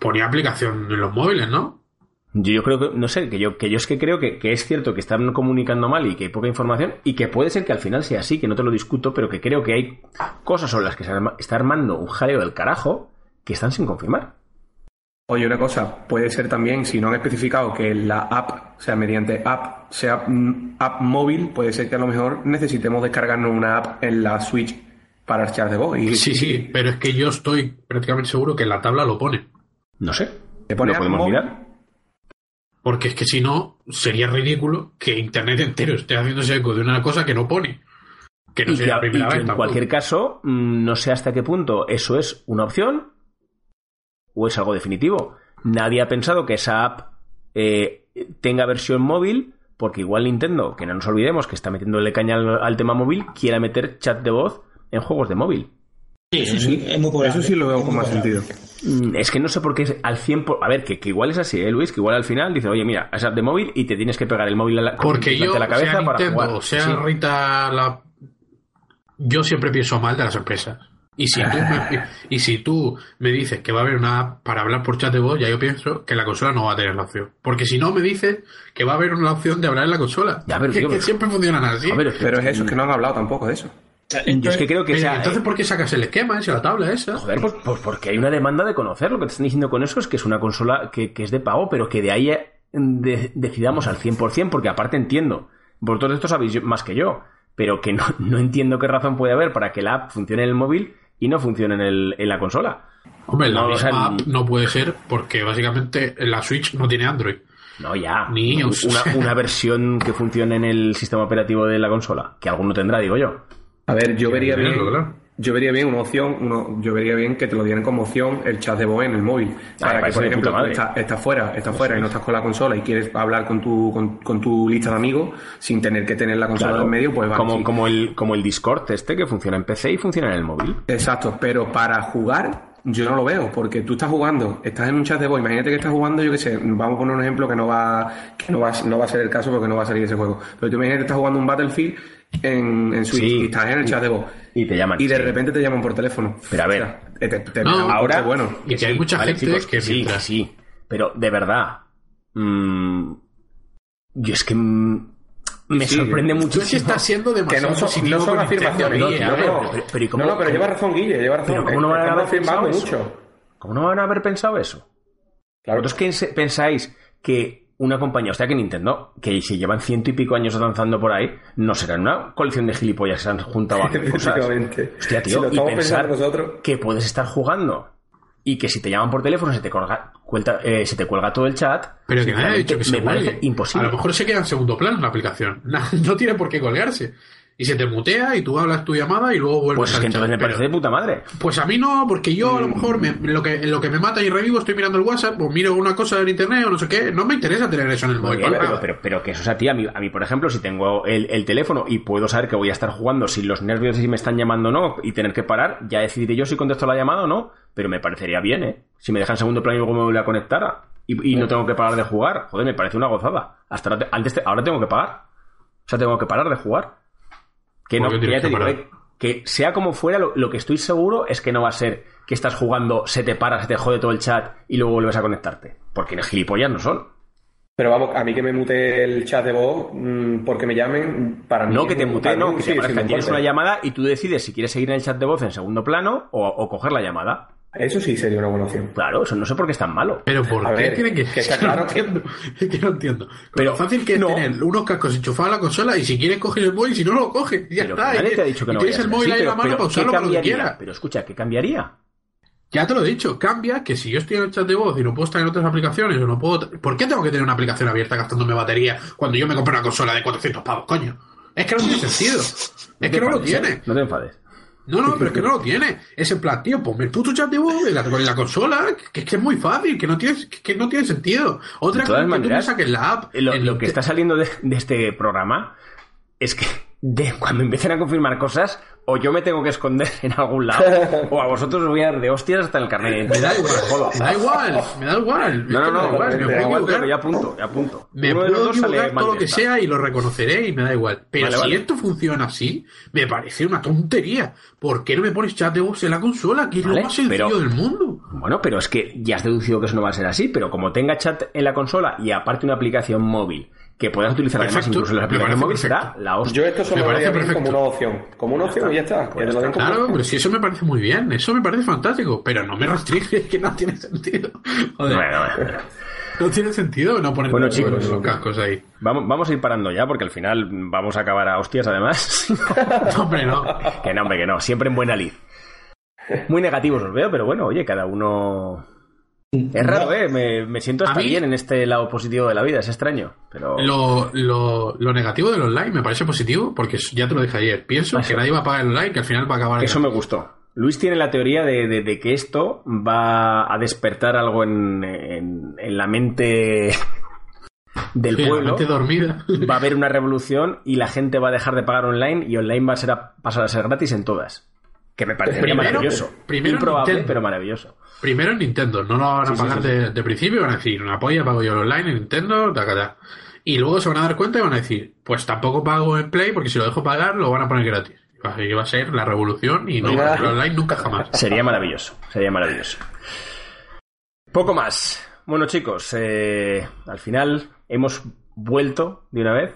ponía aplicación en los móviles, ¿no? Yo, yo creo que, no sé, que yo, que yo es que creo que, que es cierto que están comunicando mal y que hay poca información y que puede ser que al final sea así, que no te lo discuto, pero que creo que hay cosas sobre las que se arma- está armando un jaleo del carajo que están sin confirmar. Oye, una cosa, puede ser también, si no han especificado que la app, o sea, mediante app, sea app móvil, puede ser que a lo mejor necesitemos descargarnos una app en la Switch para el chat de voz. Y, Sí, sí, pero es que yo estoy prácticamente seguro que en la tabla lo pone. No sé. ¿Te pone ¿Lo app podemos móvil? mirar? Porque es que si no, sería ridículo que Internet entero esté haciéndose eco de una cosa que no pone. Que no y sería que, la primera y que vez. en tampoco. cualquier caso, mm, no sé hasta qué punto eso es una opción o es algo definitivo. Nadie ha pensado que esa app eh, tenga versión móvil, porque igual Nintendo, que no nos olvidemos que está metiéndole caña al, al tema móvil, quiera meter chat de voz en juegos de móvil. Sí, Eso sí, es muy probable, eso sí lo veo es con más sentido. Mm, Es que no sé por qué es al 100%. por- A ver, que, que igual es así, ¿eh, Luis? Que igual al final dice, oye, mira, es app de móvil y te tienes que pegar el móvil a la, Porque yo, de la cabeza sea para Nintendo, jugar. sea Sí. Rita la... Yo siempre pienso mal de las empresas. Y si, tú me, y si tú me dices que va a haber una app para hablar por chat de voz, ya yo pienso que la consola no va a tener la opción. Porque si no me dices que va a haber una opción de hablar en la consola. Ya, pero, que, tío, que pero- siempre funcionan así. A ver, es que- Pero es eso, es que no han hablado tampoco de eso. yo es que creo que Pero, sea- entonces, ¿por qué sacas el esquema ese, la tabla esa? Joder, pues, pues porque hay una demanda de conocer. Lo que te están diciendo con eso es que es una consola que, que es de pago, pero que de ahí eh, de- decidamos al 100%, porque aparte entiendo, vosotros de esto sabéis más que yo, pero que no, no entiendo qué razón puede haber para que la app funcione en el móvil y no funcione en, el- en la consola. Hombre, la No, o misma sea, app no puede ser porque básicamente la Switch no tiene Android. No, ya. Ni una, una versión que funcione en el sistema operativo de la consola, que alguno tendrá, digo yo. A ver, yo vería bien. Yo vería bien una opción, uno, yo vería bien que te lo dieran como opción el chat de voz en el móvil. Para que, parece por ejemplo, estás, estás fuera, estás fuera y no estás con la consola y quieres hablar con tu, con, con tu lista de amigos sin tener que tener la consola Claro. en medio, pues vale, como, como, el, como el Discord este que funciona en PC y funciona en el móvil. Exacto, pero para jugar yo no lo veo, porque tú estás jugando, estás en un chat de voz, imagínate que estás jugando, yo qué sé, vamos a poner un ejemplo que no va, que no va, no va a ser el caso porque no va a salir ese juego, pero tú imagínate que estás jugando un Battlefield en, en Switch Sí. y estás en el chat de voz Y te llaman. y de sí. repente te llaman por teléfono. Pero a ver. O sea, te, te- te No, llaman por ahora- bueno. Y que hay mucha vale, gente chicos, que sí, mientras- que sí. Pero de verdad. mm, yo es que me Sí, sorprende Tú es que muchísimo. estás siendo Que demasiado no son, positivo no son afirmaciones. Guille, no, no, pero- pero ¿y cómo- no, no, pero cómo- lleva razón, Guille, lleva razón. Pero ¿cómo no van a haber pensado mucho. ¿Cómo no van a haber pensado eso? Claro. ¿Vosotros qué se- pensáis que una compañía, o sea que Nintendo, que si llevan ciento y pico años avanzando por ahí, no será una colección de gilipollas que se han juntado a cosas? Hostia, Si tío, lo y pensar nosotros. que puedes estar jugando y que si te llaman por teléfono se te cuelga, cuelta- eh, se te cuelga todo el chat. Pero que nadie ha dicho que se me parece imposible. A lo mejor se queda en segundo plano la aplicación. No, tiene por qué colgarse. Y se te mutea y tú hablas tu llamada y luego vuelves Pues es al que entonces chat. me parece de puta madre. Pues a mí no, porque yo a lo mejor me- lo, que, lo que me mata y revivo estoy mirando el WhatsApp o miro una cosa en internet o no sé qué. No me interesa tener eso en el móvil. bien, para pero, nada. pero, pero que eso es a ti. A mí, a mí, por ejemplo, si tengo el, el teléfono y puedo saber que voy a estar jugando sin los nervios de si me están llamando o no y tener que parar, ya decidiré yo si contesto la llamada o no. Pero me parecería bien, ¿eh? Si me dejan segundo plano y luego me vuelve a conectar y, y no tengo que parar de jugar. Joder, me parece una gozada. Hasta antes te- ahora tengo que pagar. O sea, tengo que parar de jugar. Que, ¿Por no, que ya te digo, eh, que sea como fuera, lo, lo que estoy seguro es que no va a ser que estás jugando, se te para, se te jode todo el chat y luego vuelves a conectarte. Porque ni gilipollas no son. Pero vamos, a mí que me mute el chat de voz mm, porque me llamen para mí. No, que te mute, no, que sí, te aparezca. Tienes una llamada y tú decides si quieres seguir en el chat de voz en segundo plano o, o coger la llamada. Eso sí sería una buena opción. Claro, eso no sé por qué es tan malo. Pero ¿por A qué ver, tienen que.? que está es que no claro que- entiendo. Es que no entiendo. Pero Pero lo fácil que es no. tener unos cascos enchufados a la consola y si quieres coger el móvil, si no lo coges. Ya Pero está. nadie y- te ha dicho que no tienes el móvil ahí en la mano para usarlo ¿qué para lo que quieras. Pero escucha, ¿qué cambiaría? Ya te lo he dicho, cambia que si yo estoy en el chat de voz y no puedo estar en otras aplicaciones o no puedo... ¿Por qué tengo que tener una aplicación abierta gastándome batería cuando yo me compro una consola de 400 pavos, coño? Es que no tiene sentido. Es que no lo enfades, tiene. No te enfades. No, no, pero es que no lo tiene. Es en plan, tío, ponme el puto chat de voz en la, en la consola, que es que es muy fácil, que no tiene, que, que no tiene sentido. Otra cosa que tú maneras, saques la app. Lo, en lo que está saliendo de, de este programa es que de cuando empiecen a confirmar cosas, o yo me tengo que esconder en algún lado, o a vosotros os voy a dar de hostias hasta el carnet. Me da igual, me da igual, me da igual. No, me igual, me me da igual, equivocar. pero ya apunto, ya apunto. Me Uno puedo equivocar todo lo que sea y lo reconoceré y me da igual. Pero Vale, si vale. esto funciona así, me parece una tontería. ¿Por qué no me pones chat de voz en la consola? Que es Vale, lo más sencillo pero- del mundo. Bueno, pero es que ya has deducido que eso no va a ser así, pero como tenga chat en la consola y aparte una aplicación móvil que puedas utilizar además Perfecto, incluso en la me aplicación parece móvil será la hostia. Yo esto solo Me parece perfecto. como una opción. Como una opción y ya está. Como Claro, pero si eso me parece muy bien, eso me parece fantástico, pero no me restringe, que no tiene sentido. Joder, Bueno, bueno. no tiene sentido no poner Bueno, los chicos, los cascos ahí. Vamos, vamos a ir parando ya porque al final vamos a acabar a hostias además. No, hombre, no. que no, hombre, que no. Siempre en buena lid. Muy negativos os veo, pero bueno, oye, cada uno Es raro, ¿eh? Me, siento hasta bien en este lado positivo de la vida, es extraño. Pero... Lo, lo, negativo del online me parece positivo porque ya te lo dije ayer. Pienso que nadie va a pagar el online, que al final va a acabar. Eso me gustó. Luis tiene la teoría de, que esto va a despertar algo en, la mente del pueblo. dormida. Va a haber una revolución y la gente va a dejar de pagar online y online va a ser pasar a ser gratis en todas. Que me parece maravilloso. Primero Improbable, pero maravilloso. Primero en Nintendo, no lo van a pagar de, principio, van a decir, una polla pago yo online en Nintendo, taca, Y luego se van a dar cuenta y van a decir, pues tampoco pago en Play porque si lo dejo pagar lo van a poner gratis. Y va a ser la revolución y no el online nunca jamás. Sería maravilloso, sería maravilloso. Poco más. Bueno chicos, eh, al final hemos vuelto de una vez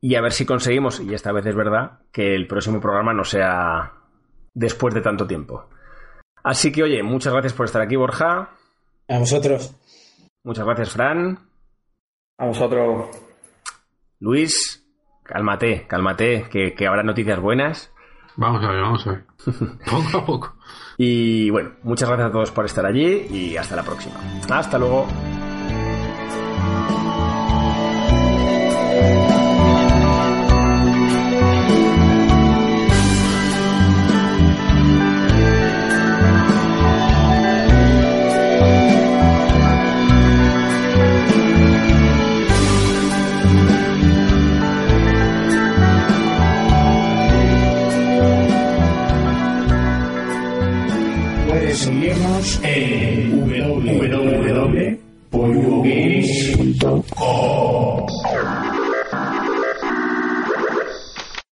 y a ver si conseguimos, y esta vez es verdad, que el próximo programa no sea después de tanto tiempo. Así que, oye, muchas gracias por estar aquí, Borja. A vosotros. Muchas gracias, Fran. A vosotros. Luis, cálmate, cálmate, que, que habrá noticias buenas. Vamos a ver, vamos a ver. poco a poco. Y bueno, muchas gracias a todos por estar allí y hasta la próxima. Hasta luego. puedes seguirnos en www.poluogames.com.